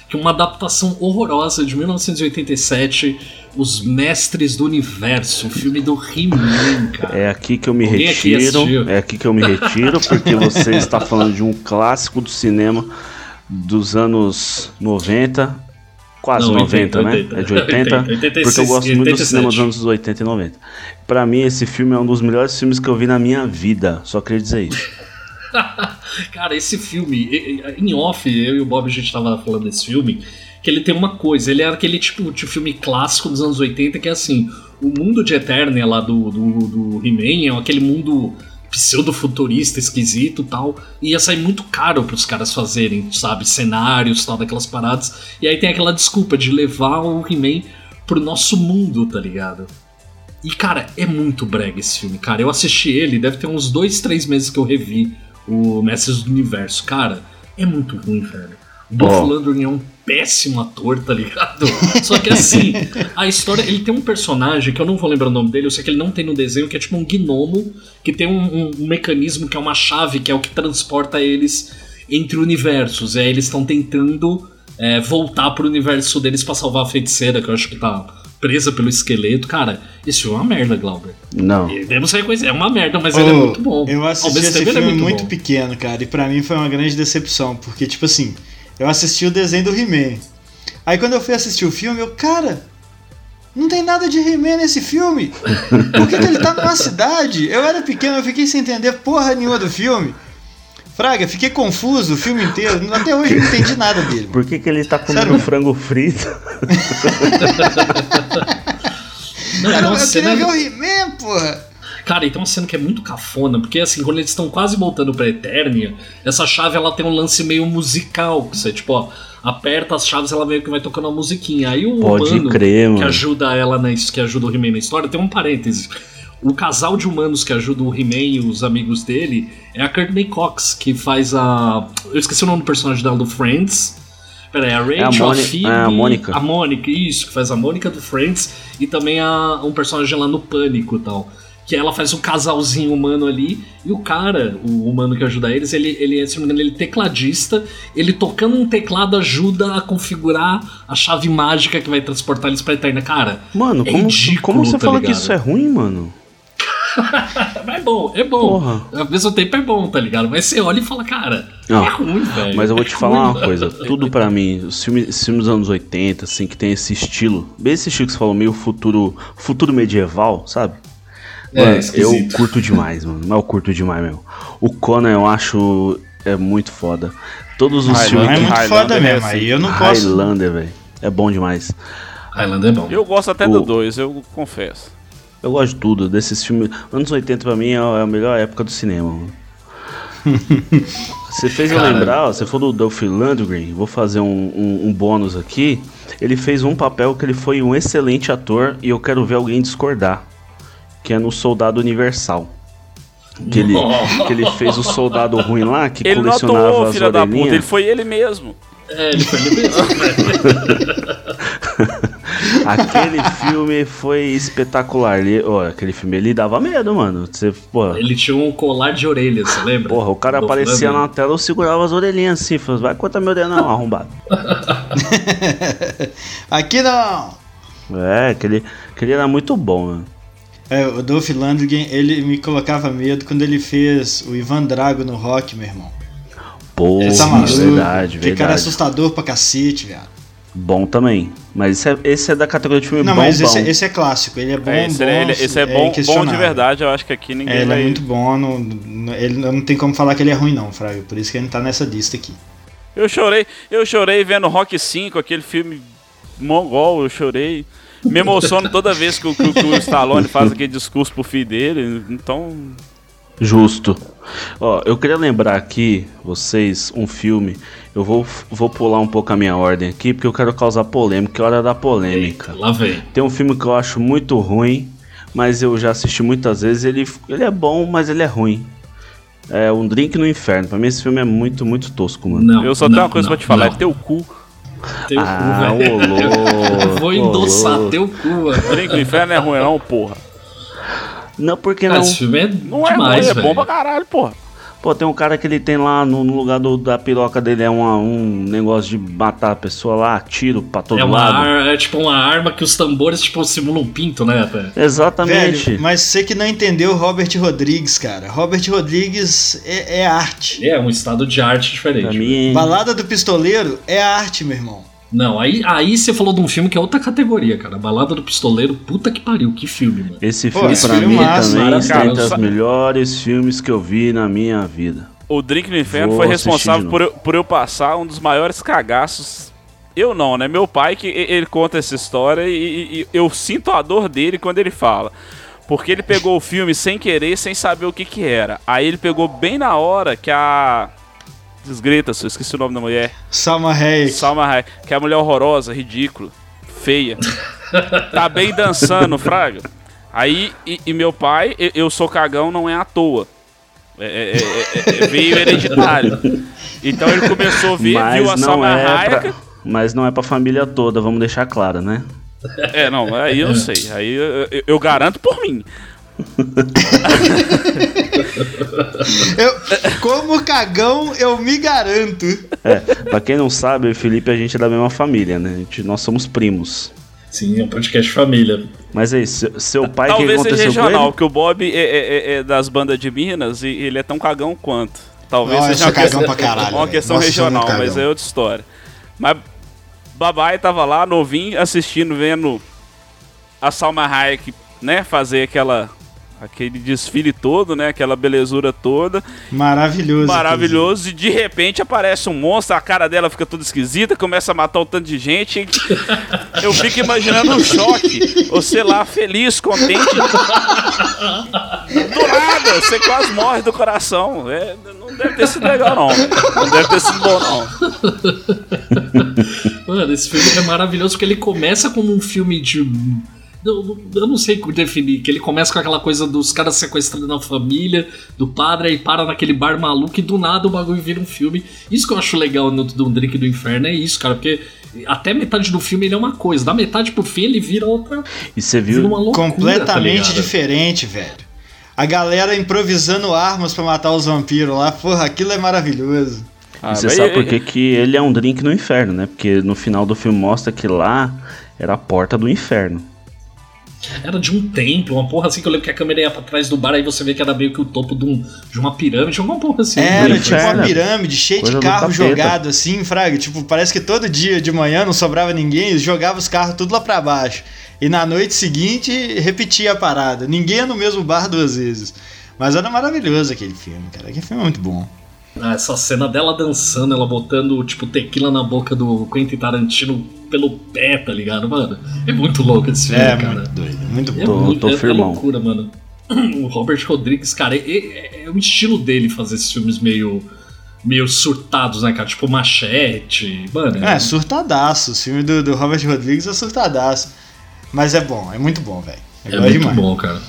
Speaker 2: Que é uma adaptação horrorosa de 1987, Os Mestres do Universo, o filme do He-Man, cara.
Speaker 3: É aqui que eu me Alguém retiro. É aqui que eu me retiro, porque você está falando de um clássico do cinema dos anos 90 quase não, 90, 80, né? 80. É de 80, 80 porque eu gosto muito do cinema dos anos 80 e 90. Pra mim, esse filme é um dos melhores filmes que eu vi na minha vida, só queria dizer isso.
Speaker 2: Cara, esse filme, em off, eu e o Bob a gente tava falando desse filme, que ele tem uma coisa, ele é aquele tipo de filme clássico dos anos 80 que é assim, o mundo de Eternia lá do, do, do He-Man é aquele mundo pseudo-futurista, esquisito tal. Ia sair muito caro para os caras fazerem, sabe? Cenários tal, daquelas paradas. E aí tem aquela desculpa de levar o He-Man pro nosso mundo, tá ligado? E, cara, é muito brega esse filme, cara. Eu assisti ele, deve ter uns dois, três meses que eu revi o Mestres do Universo. Cara, é muito ruim, velho. O Dolph Lundgren é um péssimo ator, tá ligado? Só que assim, a história. Ele tem um personagem que eu não vou lembrar o nome dele, eu sei que ele não tem no desenho, que é tipo um gnomo, que tem um, um, um mecanismo que é uma chave, que é o que transporta eles entre universos. E aí eles estão tentando é, voltar pro universo deles para salvar a feiticeira, que eu acho que tá presa pelo esqueleto. Cara, isso é uma merda, Glauber.
Speaker 3: Não.
Speaker 2: Devemos reconhecer, é uma merda, mas oh, ele é muito bom.
Speaker 4: Eu assisti esse filme é muito, muito pequeno, cara, e para mim foi uma grande decepção, porque, tipo assim, eu assisti o desenho do He-Man. Aí quando eu fui assistir o filme, eu, cara, não tem nada de He-Man nesse filme. Por que, que, ele tá numa cidade? Eu era pequeno, eu fiquei sem entender porra nenhuma do filme. Fraga, fiquei confuso o filme inteiro. Até hoje não entendi nada dele.
Speaker 3: Por que, que ele tá comendo Sério? frango frito?
Speaker 4: não, eu, eu queria ver o He-Man, porra.
Speaker 2: Cara, então uma cena que é muito cafona, porque assim, quando eles estão quase voltando pra Eternia, essa chave ela tem um lance meio musical, que você, tipo, ó, aperta as chaves, ela meio que vai tocando uma musiquinha. Aí o
Speaker 3: Pode humano crer,
Speaker 2: que ajuda ela na, que ajuda o He-Man na história, tem um parêntese. O casal de humanos que ajuda o He-Man e os amigos dele é a Courtney Cox, que faz a. Eu esqueci o nome do personagem dela do Friends. Pera aí, a Rachel, é a, a Phoebe, é
Speaker 3: a Mônica.
Speaker 2: A Mônica, isso, que faz a Mônica do Friends e também a, um personagem lá no Pânico e tal que ela faz um casalzinho humano ali, e o cara, o humano que ajuda eles, ele, ele se não me engano, ele é tecladista, ele tocando um teclado ajuda a configurar a chave mágica que vai transportar eles pra Eterna. Cara,
Speaker 3: mano, é como, ridículo, como você tá fala ligado? que isso é ruim, mano?
Speaker 2: é bom, é bom. Porra. Ao mesmo tempo é bom, tá ligado? Mas você olha e fala, cara, não, é ruim, velho.
Speaker 3: Mas eu vou te
Speaker 2: é
Speaker 3: falar ruim, uma coisa. Tudo para mim, os filmes, filmes dos anos 80, assim, que tem esse estilo, bem esse estilo que você falou, meio futuro, futuro medieval, sabe? É, mano, eu curto demais, mano. Mas eu curto demais mesmo. O Conan eu acho é muito foda. Todos os filmes.
Speaker 4: É muito foda mesmo. Aí eu não posso.
Speaker 3: Highlander, velho. É bom demais.
Speaker 2: Highlander é bom.
Speaker 5: Eu gosto até o... do 2, eu confesso.
Speaker 3: Eu gosto de tudo, desses filmes. Anos 80 pra mim é a melhor época do cinema, mano. Você fez eu lembrar, ó, você falou do Dolph Lundgren, vou fazer um, um, um, bônus aqui. Ele fez um papel que ele foi um excelente ator e eu quero ver alguém discordar que é no Soldado Universal. Que ele, que ele fez o soldado ruim lá, que ele colecionava atuou, as filha da puta,
Speaker 5: ele foi ele mesmo.
Speaker 2: É, ele foi ele mesmo.
Speaker 3: aquele filme foi espetacular. Ele, ó, aquele filme ele dava medo, mano. Você, porra.
Speaker 2: Ele tinha um colar de orelhas, você lembra?
Speaker 3: Porra, o cara aparecia na tela, eu segurava as orelhinhas assim, falou, vai cortar meu dedo não, arrombado.
Speaker 4: Aqui não!
Speaker 3: É, aquele, aquele era muito bom, mano.
Speaker 4: É, o Dolph Lundgren, ele me colocava medo quando ele fez o Ivan Drago no rock, meu irmão.
Speaker 3: Pô, tá maluco, verdade,
Speaker 4: verdade. cara assustador pra cacete, velho.
Speaker 3: Bom também. Mas esse é, esse é da categoria de filme
Speaker 4: não,
Speaker 3: bom,
Speaker 4: mas
Speaker 3: esse,
Speaker 4: é, esse, é clássico. Ele é bom,
Speaker 5: é, esse,
Speaker 4: bom,
Speaker 5: é, ele, esse é, bom, bom de verdade. Eu acho que aqui ninguém
Speaker 4: é, ele
Speaker 5: vai...
Speaker 4: é muito bom. Não, ele não tem como falar que ele é ruim, não, Fraga. Por isso que ele não tá nessa lista aqui.
Speaker 5: Eu chorei, eu chorei vendo Rock 5, aquele filme mongol, eu chorei me emociono toda vez que o, que, que o Stallone faz aquele discurso pro filho dele, então.
Speaker 3: Justo. Ó, eu queria lembrar aqui, vocês, um filme. Eu vou, vou pular um pouco a minha ordem aqui, porque eu quero causar polêmica, é hora da polêmica.
Speaker 2: Eita, lá vem.
Speaker 3: Tem um filme que eu acho muito ruim, mas eu já assisti muitas vezes. Ele, ele é bom, mas ele é ruim. É um drink no inferno. Pra mim esse filme é muito, muito tosco, mano.
Speaker 2: Não,
Speaker 5: Eu só
Speaker 2: não,
Speaker 5: tenho uma coisa
Speaker 2: não,
Speaker 5: pra te falar,
Speaker 2: não.
Speaker 5: é teu cu.
Speaker 2: Teu
Speaker 3: Ah,
Speaker 2: cu, velho.
Speaker 3: ô louco,
Speaker 2: Eu Vou endossar
Speaker 3: louco.
Speaker 2: teu cu, mano.
Speaker 5: Drink no inferno é ruim não, porra.
Speaker 3: Não, porque não.
Speaker 2: esse filme é
Speaker 5: Não é
Speaker 2: demais,
Speaker 5: ruim, é bom pra caralho, porra.
Speaker 3: Pô, tem um cara que ele tem lá no, no lugar do- da piroca dele, é uma- um negócio de matar a pessoa lá, tiro pra todo
Speaker 2: É, uma
Speaker 3: lado.
Speaker 2: ar- é tipo uma arma que os tambores tipo, simulam um pinto, né?
Speaker 3: Exatamente.
Speaker 4: Velho, mas você que não entendeu o Robert Rodrigues, cara. Robert Rodrigues é, é arte.
Speaker 2: É um estado de arte diferente.
Speaker 3: Pra mim,
Speaker 4: Balada do Pistoleiro é arte, meu irmão.
Speaker 2: Não, aí, aí você falou de um filme que é outra categoria, cara. Balada do Pistoleiro, puta que pariu, que filme, mano.
Speaker 3: esse
Speaker 4: Pô,
Speaker 3: filme
Speaker 4: esse
Speaker 3: pra
Speaker 4: filme
Speaker 3: mim
Speaker 4: é massa,
Speaker 3: também
Speaker 2: cara.
Speaker 3: está entre os melhores filmes que eu vi na minha vida.
Speaker 5: O Drink no Inferno
Speaker 3: Vou
Speaker 5: foi responsável por eu, por eu passar um dos maiores cagaços. Eu não, né? Meu pai que ele conta essa história e, e- e eu sinto a dor dele quando ele fala. Porque ele pegou o filme sem querer, sem saber o que que era. Aí ele pegou bem na hora que a desgreta, eu esqueci o nome da mulher.
Speaker 4: Salma Hayek.
Speaker 5: Salma Hayek, que é a mulher horrorosa, ridícula, feia. tá bem dançando, Fraga. Aí, e, e meu pai, eu sou cagão, não é à toa. É, é- é- é- é- veio hereditário. Então ele começou a ver, viu a
Speaker 3: Mas
Speaker 5: Salma
Speaker 3: é
Speaker 5: Hayek.
Speaker 3: pra, mas não é pra família toda, vamos deixar claro, né?
Speaker 5: É, não, aí eu sei. Aí eu, eu- eu garanto por mim.
Speaker 4: Eu, como cagão, eu me garanto.
Speaker 3: É, pra quem não sabe, eu o Felipe a gente é da mesma família, né? A gente- nós somos primos.
Speaker 2: Sim, é um podcast família.
Speaker 3: Mas aí, seu, seu pai, o que
Speaker 5: Talvez seja
Speaker 3: aconteceu com
Speaker 5: regional,
Speaker 3: ele?
Speaker 5: porque o Bob é, é- é- é das bandas de Minas e ele é tão cagão quanto. Talvez
Speaker 4: eu
Speaker 5: seja uma questão,
Speaker 4: cagão pra caralho,
Speaker 5: uma
Speaker 4: velho.
Speaker 5: questão
Speaker 4: Nossa,
Speaker 5: regional, mas é outra história. Mas Babai tava lá, novinho, assistindo, vendo a Salma Hayek, né, fazer aquela aquele desfile todo, né, aquela belezura toda.
Speaker 4: Maravilhoso.
Speaker 5: Maravilhoso, e de repente aparece um monstro, a cara dela fica toda esquisita, começa a matar um tanto de gente. Eu fico imaginando um choque, ou sei lá, feliz, contente. Do nada, você quase morre do coração. É, não deve ter sido legal, não. Não deve ter sido bom, não.
Speaker 2: Mano, esse filme é maravilhoso porque ele começa como um filme de. Eu, eu não sei definir, que ele começa com aquela coisa dos caras sequestrando a família, do padre, aí para naquele bar maluco e do nada o bagulho vira um filme. Isso que eu acho legal no do Drink do Inferno é isso, cara, porque até metade do filme ele é uma coisa, da metade pro fim ele vira outra.
Speaker 3: E você
Speaker 2: Vira
Speaker 3: viu?
Speaker 2: uma loucura. tá
Speaker 4: Completamente
Speaker 2: ligado?
Speaker 4: diferente, velho. A galera improvisando armas pra matar os vampiros lá. Porra, aquilo é maravilhoso.
Speaker 5: Ah,
Speaker 3: E você sabe por que, que ele é um drink no inferno, né? Porque no final do filme mostra que lá era a porta do inferno.
Speaker 2: Era de um templo, uma porra assim que eu lembro que a câmera ia pra trás do bar, aí você vê que era meio que o topo de, um, de uma pirâmide, alguma porra assim.
Speaker 4: Era
Speaker 3: Drink
Speaker 4: tipo uma pirâmide cheia
Speaker 3: Coisa
Speaker 4: de carro jogado assim, fraga. Tipo, parece que todo dia de manhã não sobrava ninguém, eles jogavam os carros tudo lá pra baixo. E na noite seguinte repetia a parada. Ninguém ia no mesmo bar duas vezes. Mas era maravilhoso aquele filme, cara. Aquele filme é muito bom.
Speaker 2: Ah, essa cena dela dançando, ela botando, tipo, tequila na boca do Quentin Tarantino pelo pé, tá ligado, mano? É muito louco esse filme,
Speaker 4: É,
Speaker 2: cara.
Speaker 4: muito doido, muito
Speaker 2: É,
Speaker 4: bom.
Speaker 2: muito,
Speaker 3: tô
Speaker 2: é, é
Speaker 3: firmão.
Speaker 2: loucura, mano. O Robert Rodrigues, cara, é, é- é o estilo dele fazer esses filmes meio, meio surtados, né, cara? Tipo Machete, mano.
Speaker 4: É, surtadaço. O filme do, do Robert Rodrigues é surtadaço. Mas é bom, é muito bom, velho.
Speaker 2: É
Speaker 4: gosto
Speaker 2: muito
Speaker 4: demais.
Speaker 2: bom, cara.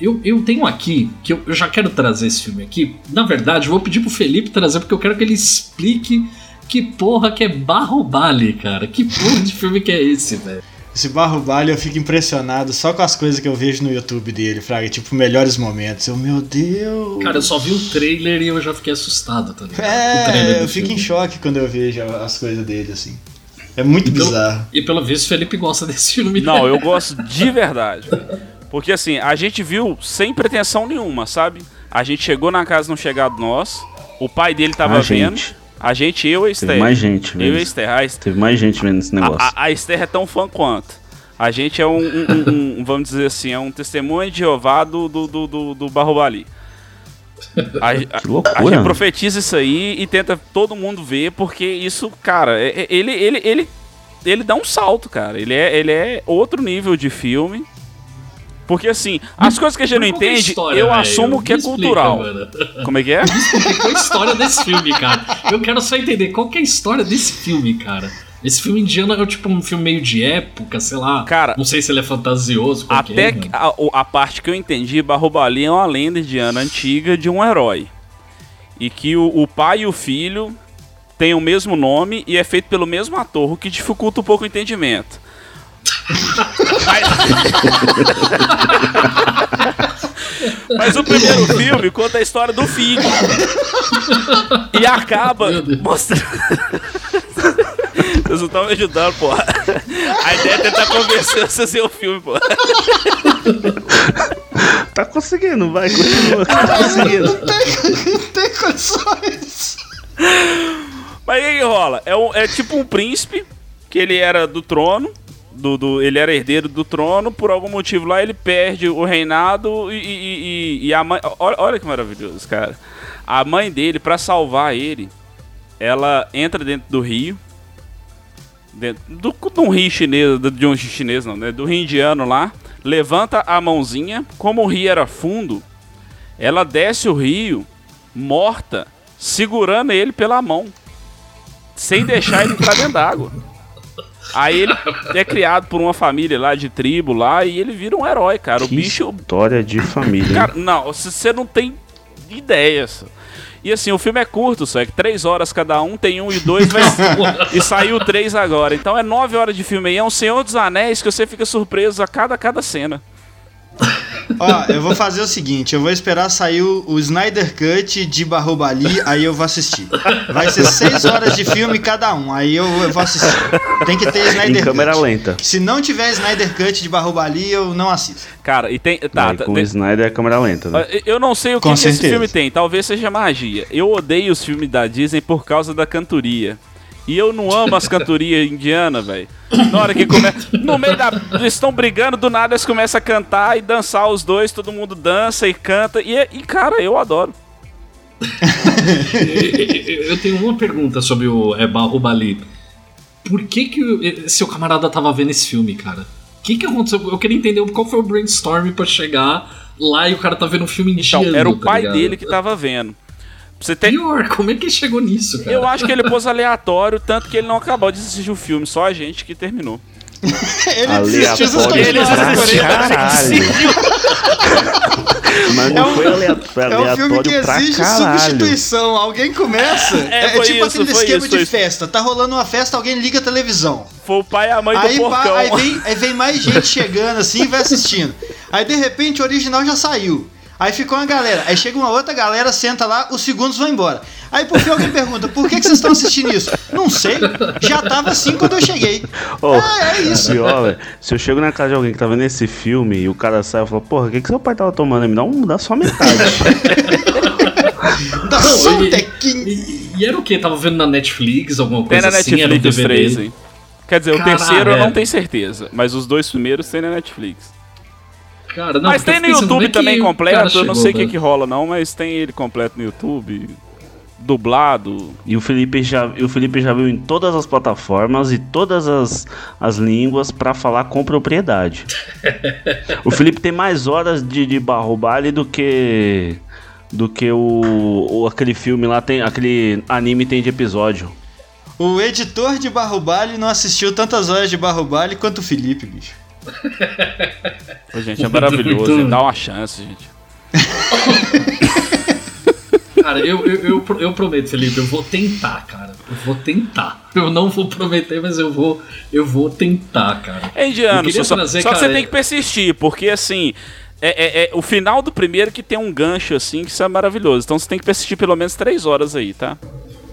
Speaker 2: Eu, eu tenho aqui, que eu, eu já quero trazer esse filme aqui. Na verdade, eu vou pedir pro Felipe trazer, porque eu quero que ele explique que porra que é Barro Bale, cara. Que porra de filme que é esse, velho?
Speaker 4: Esse Barro Balho eu fico impressionado só com as coisas que eu vejo no YouTube dele, Fraga. Tipo, melhores momentos. Eu, meu Deus.
Speaker 2: Cara, eu só vi o trailer e eu já fiquei assustado, tá ligado? O trailer
Speaker 4: É, eu fico
Speaker 2: filme.
Speaker 4: em choque quando eu vejo as coisas dele, assim. É muito
Speaker 2: E pelo-
Speaker 4: bizarro.
Speaker 2: E pelo visto, o Felipe gosta desse filme.
Speaker 5: Não, eu gosto de verdade. Porque assim, a gente viu sem pretensão nenhuma, sabe? A gente chegou na casa não chegado nós, o pai dele tava
Speaker 3: A
Speaker 5: vendo,
Speaker 3: gente.
Speaker 5: a gente, eu e a Esther.
Speaker 3: Teve mais gente
Speaker 5: Eu e a
Speaker 3: vendo.
Speaker 5: Esther. A, Esther-
Speaker 3: Teve mais gente vendo esse negócio.
Speaker 5: a, a- a Esther é tão fã quanto. A gente é um, um- um- um- vamos dizer assim, é um testemunho de Jeová do, do, do, do, do Barro Bali. A, a-
Speaker 3: Que loucura.
Speaker 5: a gente profetiza isso aí e tenta todo mundo ver, porque isso, cara, é- é- ele, ele, ele, ele dá um salto, cara. Ele é, ele é outro nível de filme. Porque assim, as coisas que a gente não
Speaker 2: é
Speaker 5: entende,
Speaker 2: história,
Speaker 5: eu
Speaker 2: velho?
Speaker 5: assumo que é
Speaker 2: explica,
Speaker 5: cultural.
Speaker 2: mano.
Speaker 5: Como é que é?
Speaker 2: Qual é a história desse filme, cara? Eu quero só entender qual que é a história desse filme, cara. Esse filme indiano é tipo um filme meio de época, sei lá.
Speaker 5: Cara,
Speaker 2: não sei se ele é fantasioso. que
Speaker 5: Até
Speaker 2: é,
Speaker 5: a, a parte que eu entendi, Barro Bali é uma lenda indiana antiga de um herói. e que o, o pai e o filho têm o mesmo nome e é feito pelo mesmo ator, o que dificulta um pouco o entendimento. Mas... Mas o primeiro filme conta a história do filho. E acaba mostrando. Vocês não estão me ajudando, porra. A ideia é tentar convencer você a ser o filme, porra.
Speaker 3: Tá conseguindo, vai, continua. Tá conseguindo.
Speaker 4: Não tem, não tem condições.
Speaker 5: Mas o que, que rola? É, um- é tipo um príncipe, que ele era do trono, do, do- ele era herdeiro do trono, por algum motivo lá ele perde o reinado e, e- e- e a mãe. Olha, olha que maravilhoso, cara. A mãe dele, pra salvar ele, ela entra dentro do rio. Dentro do, de um rio chinês, de um rio chinês não, né? Do rio indiano lá. Levanta a mãozinha, como o rio era fundo, ela desce o rio morta, segurando ele pela mão, sem deixar ele entrar dentro d'água. Aí ele é criado por uma família lá de tribo lá e ele vira um herói, cara. O
Speaker 3: Que
Speaker 5: bicho.
Speaker 3: História de família.
Speaker 5: Cara, não, você não tem ideia. só. E assim, o filme é curto, só é que três horas cada um, tem um e dois, vai... e saiu três agora. Então é nove horas de filme aí, é um Senhor dos Anéis que você fica surpreso a cada, cada cena.
Speaker 4: Ó, eu vou fazer o seguinte, eu vou esperar sair o, o Snyder Cut de Barrobali, aí eu vou assistir. Vai ser seis horas de filme cada um, aí eu, eu vou assistir. Tem que ter
Speaker 3: em
Speaker 4: Snyder
Speaker 3: câmera
Speaker 4: Cut.
Speaker 3: lenta.
Speaker 4: Se não tiver Snyder Cut de Barrobali, eu não assisto.
Speaker 5: Cara, e tem. Tá,
Speaker 3: Aí,
Speaker 5: tá,
Speaker 3: com o
Speaker 5: tem-
Speaker 3: Snyder é câmera lenta, né?
Speaker 5: Eu não sei o que, que esse filme tem, talvez seja magia. Eu odeio os filmes da Disney por causa da cantoria. E eu não amo as cantorias indianas, velho. Na hora que começa. No meio da. Eles estão brigando, do nada eles começam a cantar e dançar os dois, todo mundo dança e canta. E, e, cara, eu adoro.
Speaker 2: Eu tenho uma pergunta sobre o é, Bahubali. Por que que o- seu camarada tava vendo esse filme, cara? O que que aconteceu? Eu queria entender qual foi o brainstorm pra chegar lá e o cara tá vendo um filme
Speaker 5: Então,
Speaker 2: indiano.
Speaker 5: era o
Speaker 2: tá
Speaker 5: pai dele que tava vendo. Você tem.
Speaker 2: Pior, como é que ele chegou nisso, cara?
Speaker 5: Eu acho que ele pôs aleatório, tanto que ele não acabou de assistir o filme, só a gente que terminou.
Speaker 4: Ele desistiu justamente
Speaker 5: Ele desistiu.
Speaker 3: Mas não
Speaker 4: É um-
Speaker 3: foi aleatório,
Speaker 4: É um filme que exige substituição. Alguém começa.
Speaker 5: É,
Speaker 4: É,
Speaker 5: foi
Speaker 4: tipo
Speaker 5: isso,
Speaker 4: aquele esquema
Speaker 5: isso,
Speaker 4: de
Speaker 5: isso.
Speaker 4: festa. Tá rolando uma festa, alguém liga a televisão.
Speaker 5: Foi o pai e a mãe
Speaker 4: Aí,
Speaker 5: do
Speaker 4: pá,
Speaker 5: porcão.
Speaker 4: aí, vem, aí vem mais gente chegando assim e vai assistindo. Aí de repente o original já saiu. Aí ficou uma galera. Aí chega uma outra galera, senta lá, os segundos vão embora. Aí por fim alguém pergunta: por que, que vocês estão assistindo isso? Não sei. Já tava assim quando eu cheguei.
Speaker 3: Ô,
Speaker 4: Ah, é isso.
Speaker 3: Pior. Se eu chego na casa de alguém que tá vendo esse filme e o cara sai e fala, porra, o que, que seu pai tava tomando? Me dá, um, dá só metade.
Speaker 4: Dá
Speaker 2: Não,
Speaker 4: só um
Speaker 2: e-
Speaker 4: tequinho.
Speaker 2: E, e era o que? Tava vendo na Netflix, alguma coisa assim? Era um
Speaker 5: Netflix os
Speaker 2: DVD?
Speaker 5: três, hein? Quer dizer, o
Speaker 2: Caralho,
Speaker 5: terceiro eu
Speaker 2: é.
Speaker 5: não tenho certeza, mas os dois primeiros tem na Netflix.
Speaker 2: Cara, não,
Speaker 5: mas tem no YouTube
Speaker 2: é que
Speaker 5: também
Speaker 2: cara
Speaker 5: completo, eu não
Speaker 2: chegou,
Speaker 5: sei o que, que rola não, mas tem ele completo no YouTube, dublado.
Speaker 3: E o Felipe já, o Felipe já viu em todas as plataformas e todas as, as línguas pra falar com propriedade. o Felipe tem mais horas de, de Barrobali do que do que o, o- aquele filme lá tem, aquele anime tem de episódio.
Speaker 4: O editor de Barrobali não assistiu tantas horas de Barrobali quanto o Felipe, bicho.
Speaker 5: Pô, gente, é maravilhoso,
Speaker 2: Muito-
Speaker 5: dá uma chance, gente.
Speaker 2: Cara, eu, eu, eu, eu prometo, Felipe, eu vou tentar, cara. Eu vou tentar. Eu não vou prometer, mas eu vou, eu vou tentar, cara.
Speaker 5: É indiano, só,
Speaker 2: trazer,
Speaker 5: só que você
Speaker 2: cara,
Speaker 5: tem que persistir, porque assim, é, é- é o final do primeiro que tem um gancho assim, que isso é maravilhoso. Então você tem que persistir pelo menos três horas aí, tá?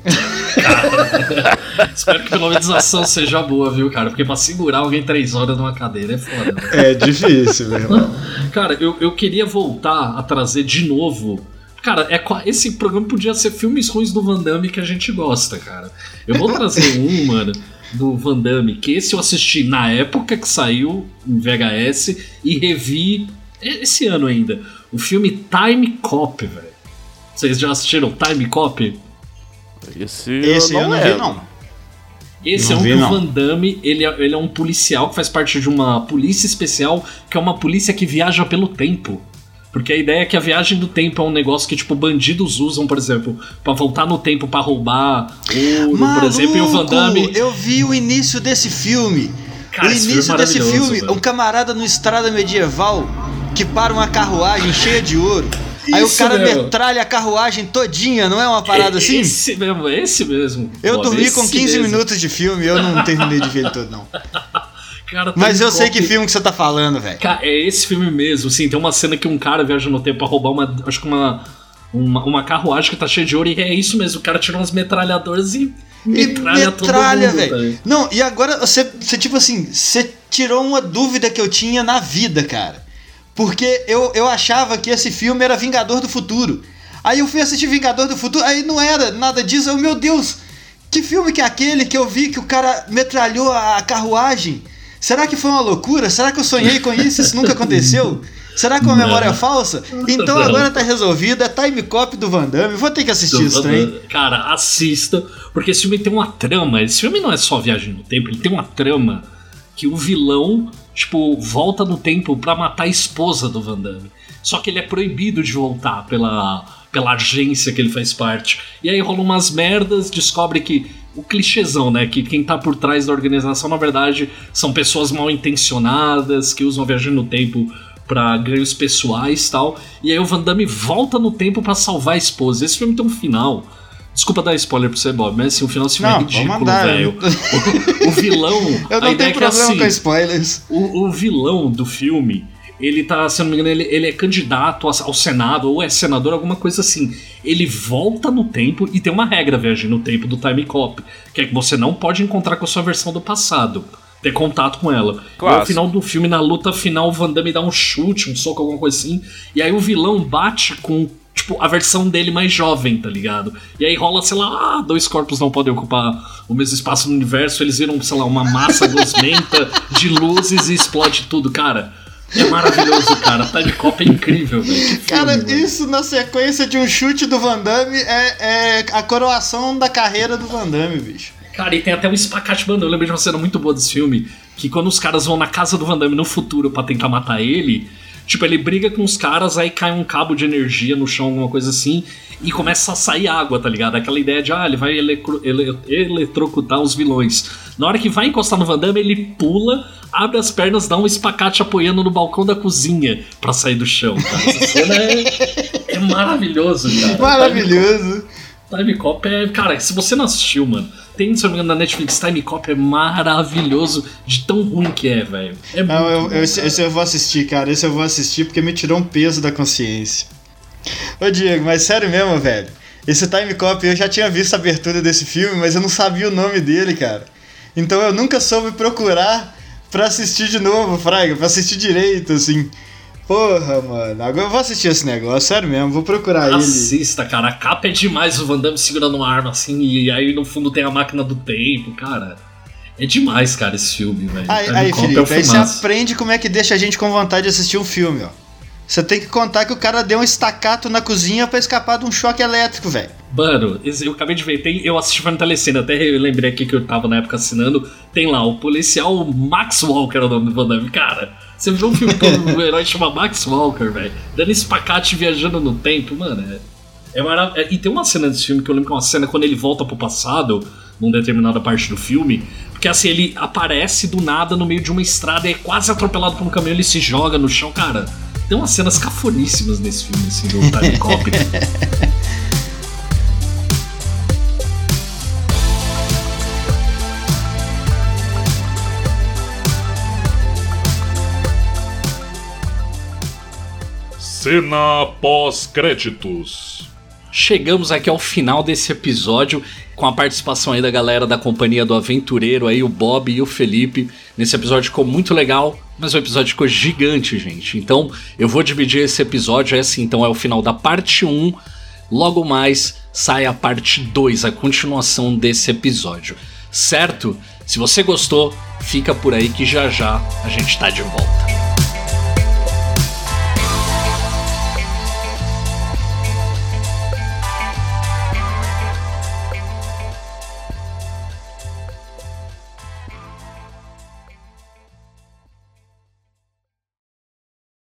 Speaker 2: Espero que pelo menos a ação seja boa, viu, cara? Porque pra segurar alguém três horas numa cadeira é foda. né?
Speaker 4: É difícil, meu irmão.
Speaker 2: Cara, eu, eu queria voltar a trazer de novo. Cara, é, esse programa podia ser filmes ruins do Van Damme que a gente gosta, cara. Eu vou trazer um, mano, do Van Damme, que esse eu assisti na época que saiu em VHS e revi esse ano ainda. O filme Time Cop, velho. Vocês já assistiram Time Cop?
Speaker 5: Esse,
Speaker 4: Esse eu não vi,
Speaker 5: lembro.
Speaker 4: não.
Speaker 2: Esse
Speaker 4: Não
Speaker 2: é um
Speaker 4: vi,
Speaker 2: que o
Speaker 4: não.
Speaker 2: Van Damme, ele é, ele é um policial que faz parte de uma polícia especial, que é uma polícia que viaja pelo tempo. Porque a ideia é que a viagem do tempo é um negócio que, tipo, bandidos usam, por exemplo, pra voltar no tempo pra roubar ouro, por exemplo, e o Van Damme.
Speaker 4: eu vi o início desse filme.
Speaker 2: Cara,
Speaker 4: o
Speaker 2: filme é
Speaker 4: início desse
Speaker 2: maravilhoso,
Speaker 4: filme,
Speaker 2: velho.
Speaker 4: um camarada no estrada medieval que para uma carruagem cheia de ouro. Aí o
Speaker 2: Isso
Speaker 4: cara
Speaker 2: mesmo.
Speaker 4: metralha a carruagem todinha, não é uma parada assim?
Speaker 2: Esse mesmo, esse mesmo.
Speaker 4: Eu
Speaker 2: Bob,
Speaker 4: dormi
Speaker 2: esse
Speaker 4: com 15
Speaker 2: mesmo.
Speaker 4: minutos de filme, eu não terminei de ver ele todo, não.
Speaker 2: Cara,
Speaker 4: Mas eu sei que filme que você tá falando, velho.
Speaker 2: Cara, é esse filme mesmo, sim. Tem uma cena que um cara viaja no tempo pra roubar uma. Acho que uma. Uma, uma carruagem que tá cheia de ouro, e é isso mesmo. O cara tira umas metralhadoras e
Speaker 4: E
Speaker 2: metralha, todo
Speaker 4: metralha, velho.
Speaker 2: tá?
Speaker 4: Não, e agora você, você, tipo assim, você tirou uma dúvida que eu tinha na vida, cara. Porque eu, eu achava que esse filme era Vingador do Futuro. Aí eu fui assistir Vingador do Futuro, aí não era nada disso. Eu, meu Deus, que filme que é aquele que eu vi que o cara metralhou a carruagem? Será que foi uma loucura? Será que eu sonhei com isso? Isso nunca aconteceu? Será que uma memória é falsa? Então
Speaker 2: Não.
Speaker 4: agora tá resolvido, é time cop do Van Damme. Vou ter que assistir isso também.
Speaker 2: Cara, assista, porque esse filme tem uma trama. Esse filme não é só viagem no tempo, ele tem uma trama que o vilão, tipo, volta no tempo pra matar a esposa do Van Damme. Só que ele é proibido de voltar pela, pela agência que ele faz parte. E aí rola umas merdas, descobre que. O clichêzão, né? Que quem tá por trás da organização, na verdade, são pessoas mal intencionadas, que usam a viagem no tempo pra ganhos pessoais tal. E aí o Van Damme volta no tempo pra salvar a esposa. Esse filme tem um final. Desculpa dar spoiler pra você, Bob, mas assim, o final desse filme
Speaker 4: Não,
Speaker 2: é ridículo, velho. O, o vilão.
Speaker 4: Eu
Speaker 2: a
Speaker 4: não
Speaker 2: ideia
Speaker 4: tenho
Speaker 2: é que,
Speaker 4: problema
Speaker 2: assim,
Speaker 4: com spoilers.
Speaker 2: o, o vilão do filme, ele tá, se eu não me engano, ele, ele é candidato ao Senado, ou é senador, alguma coisa assim. Ele volta no tempo e tem uma regra, viagem no tempo do Time Cop, que é que você não pode encontrar com a sua versão do passado. Ter contato com ela. E ao
Speaker 5: Clássico.
Speaker 2: final do filme, na luta final, o Van Damme dá um chute, um soco, alguma coisa assim. E aí o vilão bate com, tipo, a versão dele mais jovem, tá ligado? E aí rola, sei lá, ah, dois corpos não podem ocupar o mesmo espaço no universo, eles viram, sei lá, uma massa gosmenta de luzes e explode tudo, cara. É maravilhoso, cara. Time Cop é incrível, velho. Filme,
Speaker 4: Cara, isso na sequência de um chute do Van Damme é, é a coroação da carreira do Van Damme, bicho.
Speaker 2: Cara, e tem até um espacate, mano. Eu lembro de uma cena muito boa desse filme. Que quando os caras vão na casa do Van Damme no futuro pra tentar matar ele, tipo, ele briga com os caras, aí cai um cabo de energia no chão, alguma coisa assim, e começa a sair água, tá ligado? Aquela ideia de, ah, ele vai electro- ele- eletrocutar os vilões. Na hora que vai encostar no Van Damme, ele pula, abre as pernas, dá um espacate apoiando no balcão da cozinha pra sair do chão, cara. Essa cena é, é maravilhoso, cara.
Speaker 4: Maravilhoso.
Speaker 2: Time Cop é. Cara, se você não assistiu, mano, tem, se eu não me engano, na Netflix, Time Cop é maravilhoso de tão ruim que é, velho. É
Speaker 4: Não, eu,
Speaker 2: bom,
Speaker 4: eu- esse, esse eu vou assistir, cara. Esse eu vou assistir porque me tirou um peso da consciência. Ô Diego, mas sério mesmo, velho. Esse Time Cop, eu já tinha visto a abertura desse filme, mas eu não sabia o nome dele, cara. Então eu nunca soube procurar pra assistir de novo, Fraga, pra assistir direito, assim. Porra, mano. Agora eu vou assistir esse negócio, sério mesmo. Vou procurar ele.
Speaker 2: Assista, cara. A capa é demais o Van Damme segurando uma arma assim, e aí no fundo tem a máquina do tempo, cara. É demais, cara, esse filme, velho.
Speaker 4: Aí, aí
Speaker 2: é
Speaker 4: Felipe,
Speaker 2: um
Speaker 4: aí você aprende como é que deixa a gente com vontade de assistir um filme, ó. Você tem que contar que o cara deu um estacato na cozinha pra escapar de um choque elétrico, velho.
Speaker 2: Mano, eu acabei de ver, tem, eu assisti foi no Telecine, até eu lembrei aqui que eu tava na época assinando. Tem lá, o policial Max Walker é o nome do Van Damme. Cara, você viu um filme que o herói chama Max Walker, velho? Dando espacate viajando no tempo, mano. É, é maravilhoso. E tem uma cena desse filme que eu lembro que é uma cena quando ele volta pro passado, num determinada parte do filme. Porque assim, ele aparece do nada no meio de uma estrada e é quase atropelado por um caminhão, ele se joga no chão, cara. Tem umas cenas cafoníssimas nesse filme, assim, do Time Cop.
Speaker 6: Cena pós-créditos.
Speaker 2: Chegamos aqui ao final desse episódio com a participação aí da galera da companhia do Aventureiro aí, o Bob e o Felipe. Nesse episódio ficou muito legal, mas o episódio ficou gigante, gente. Então, eu vou dividir esse episódio é assim, então é o final da parte 1. Logo mais sai a parte 2, a continuação desse episódio. Certo? Se você gostou, fica por aí que já já a gente tá de volta.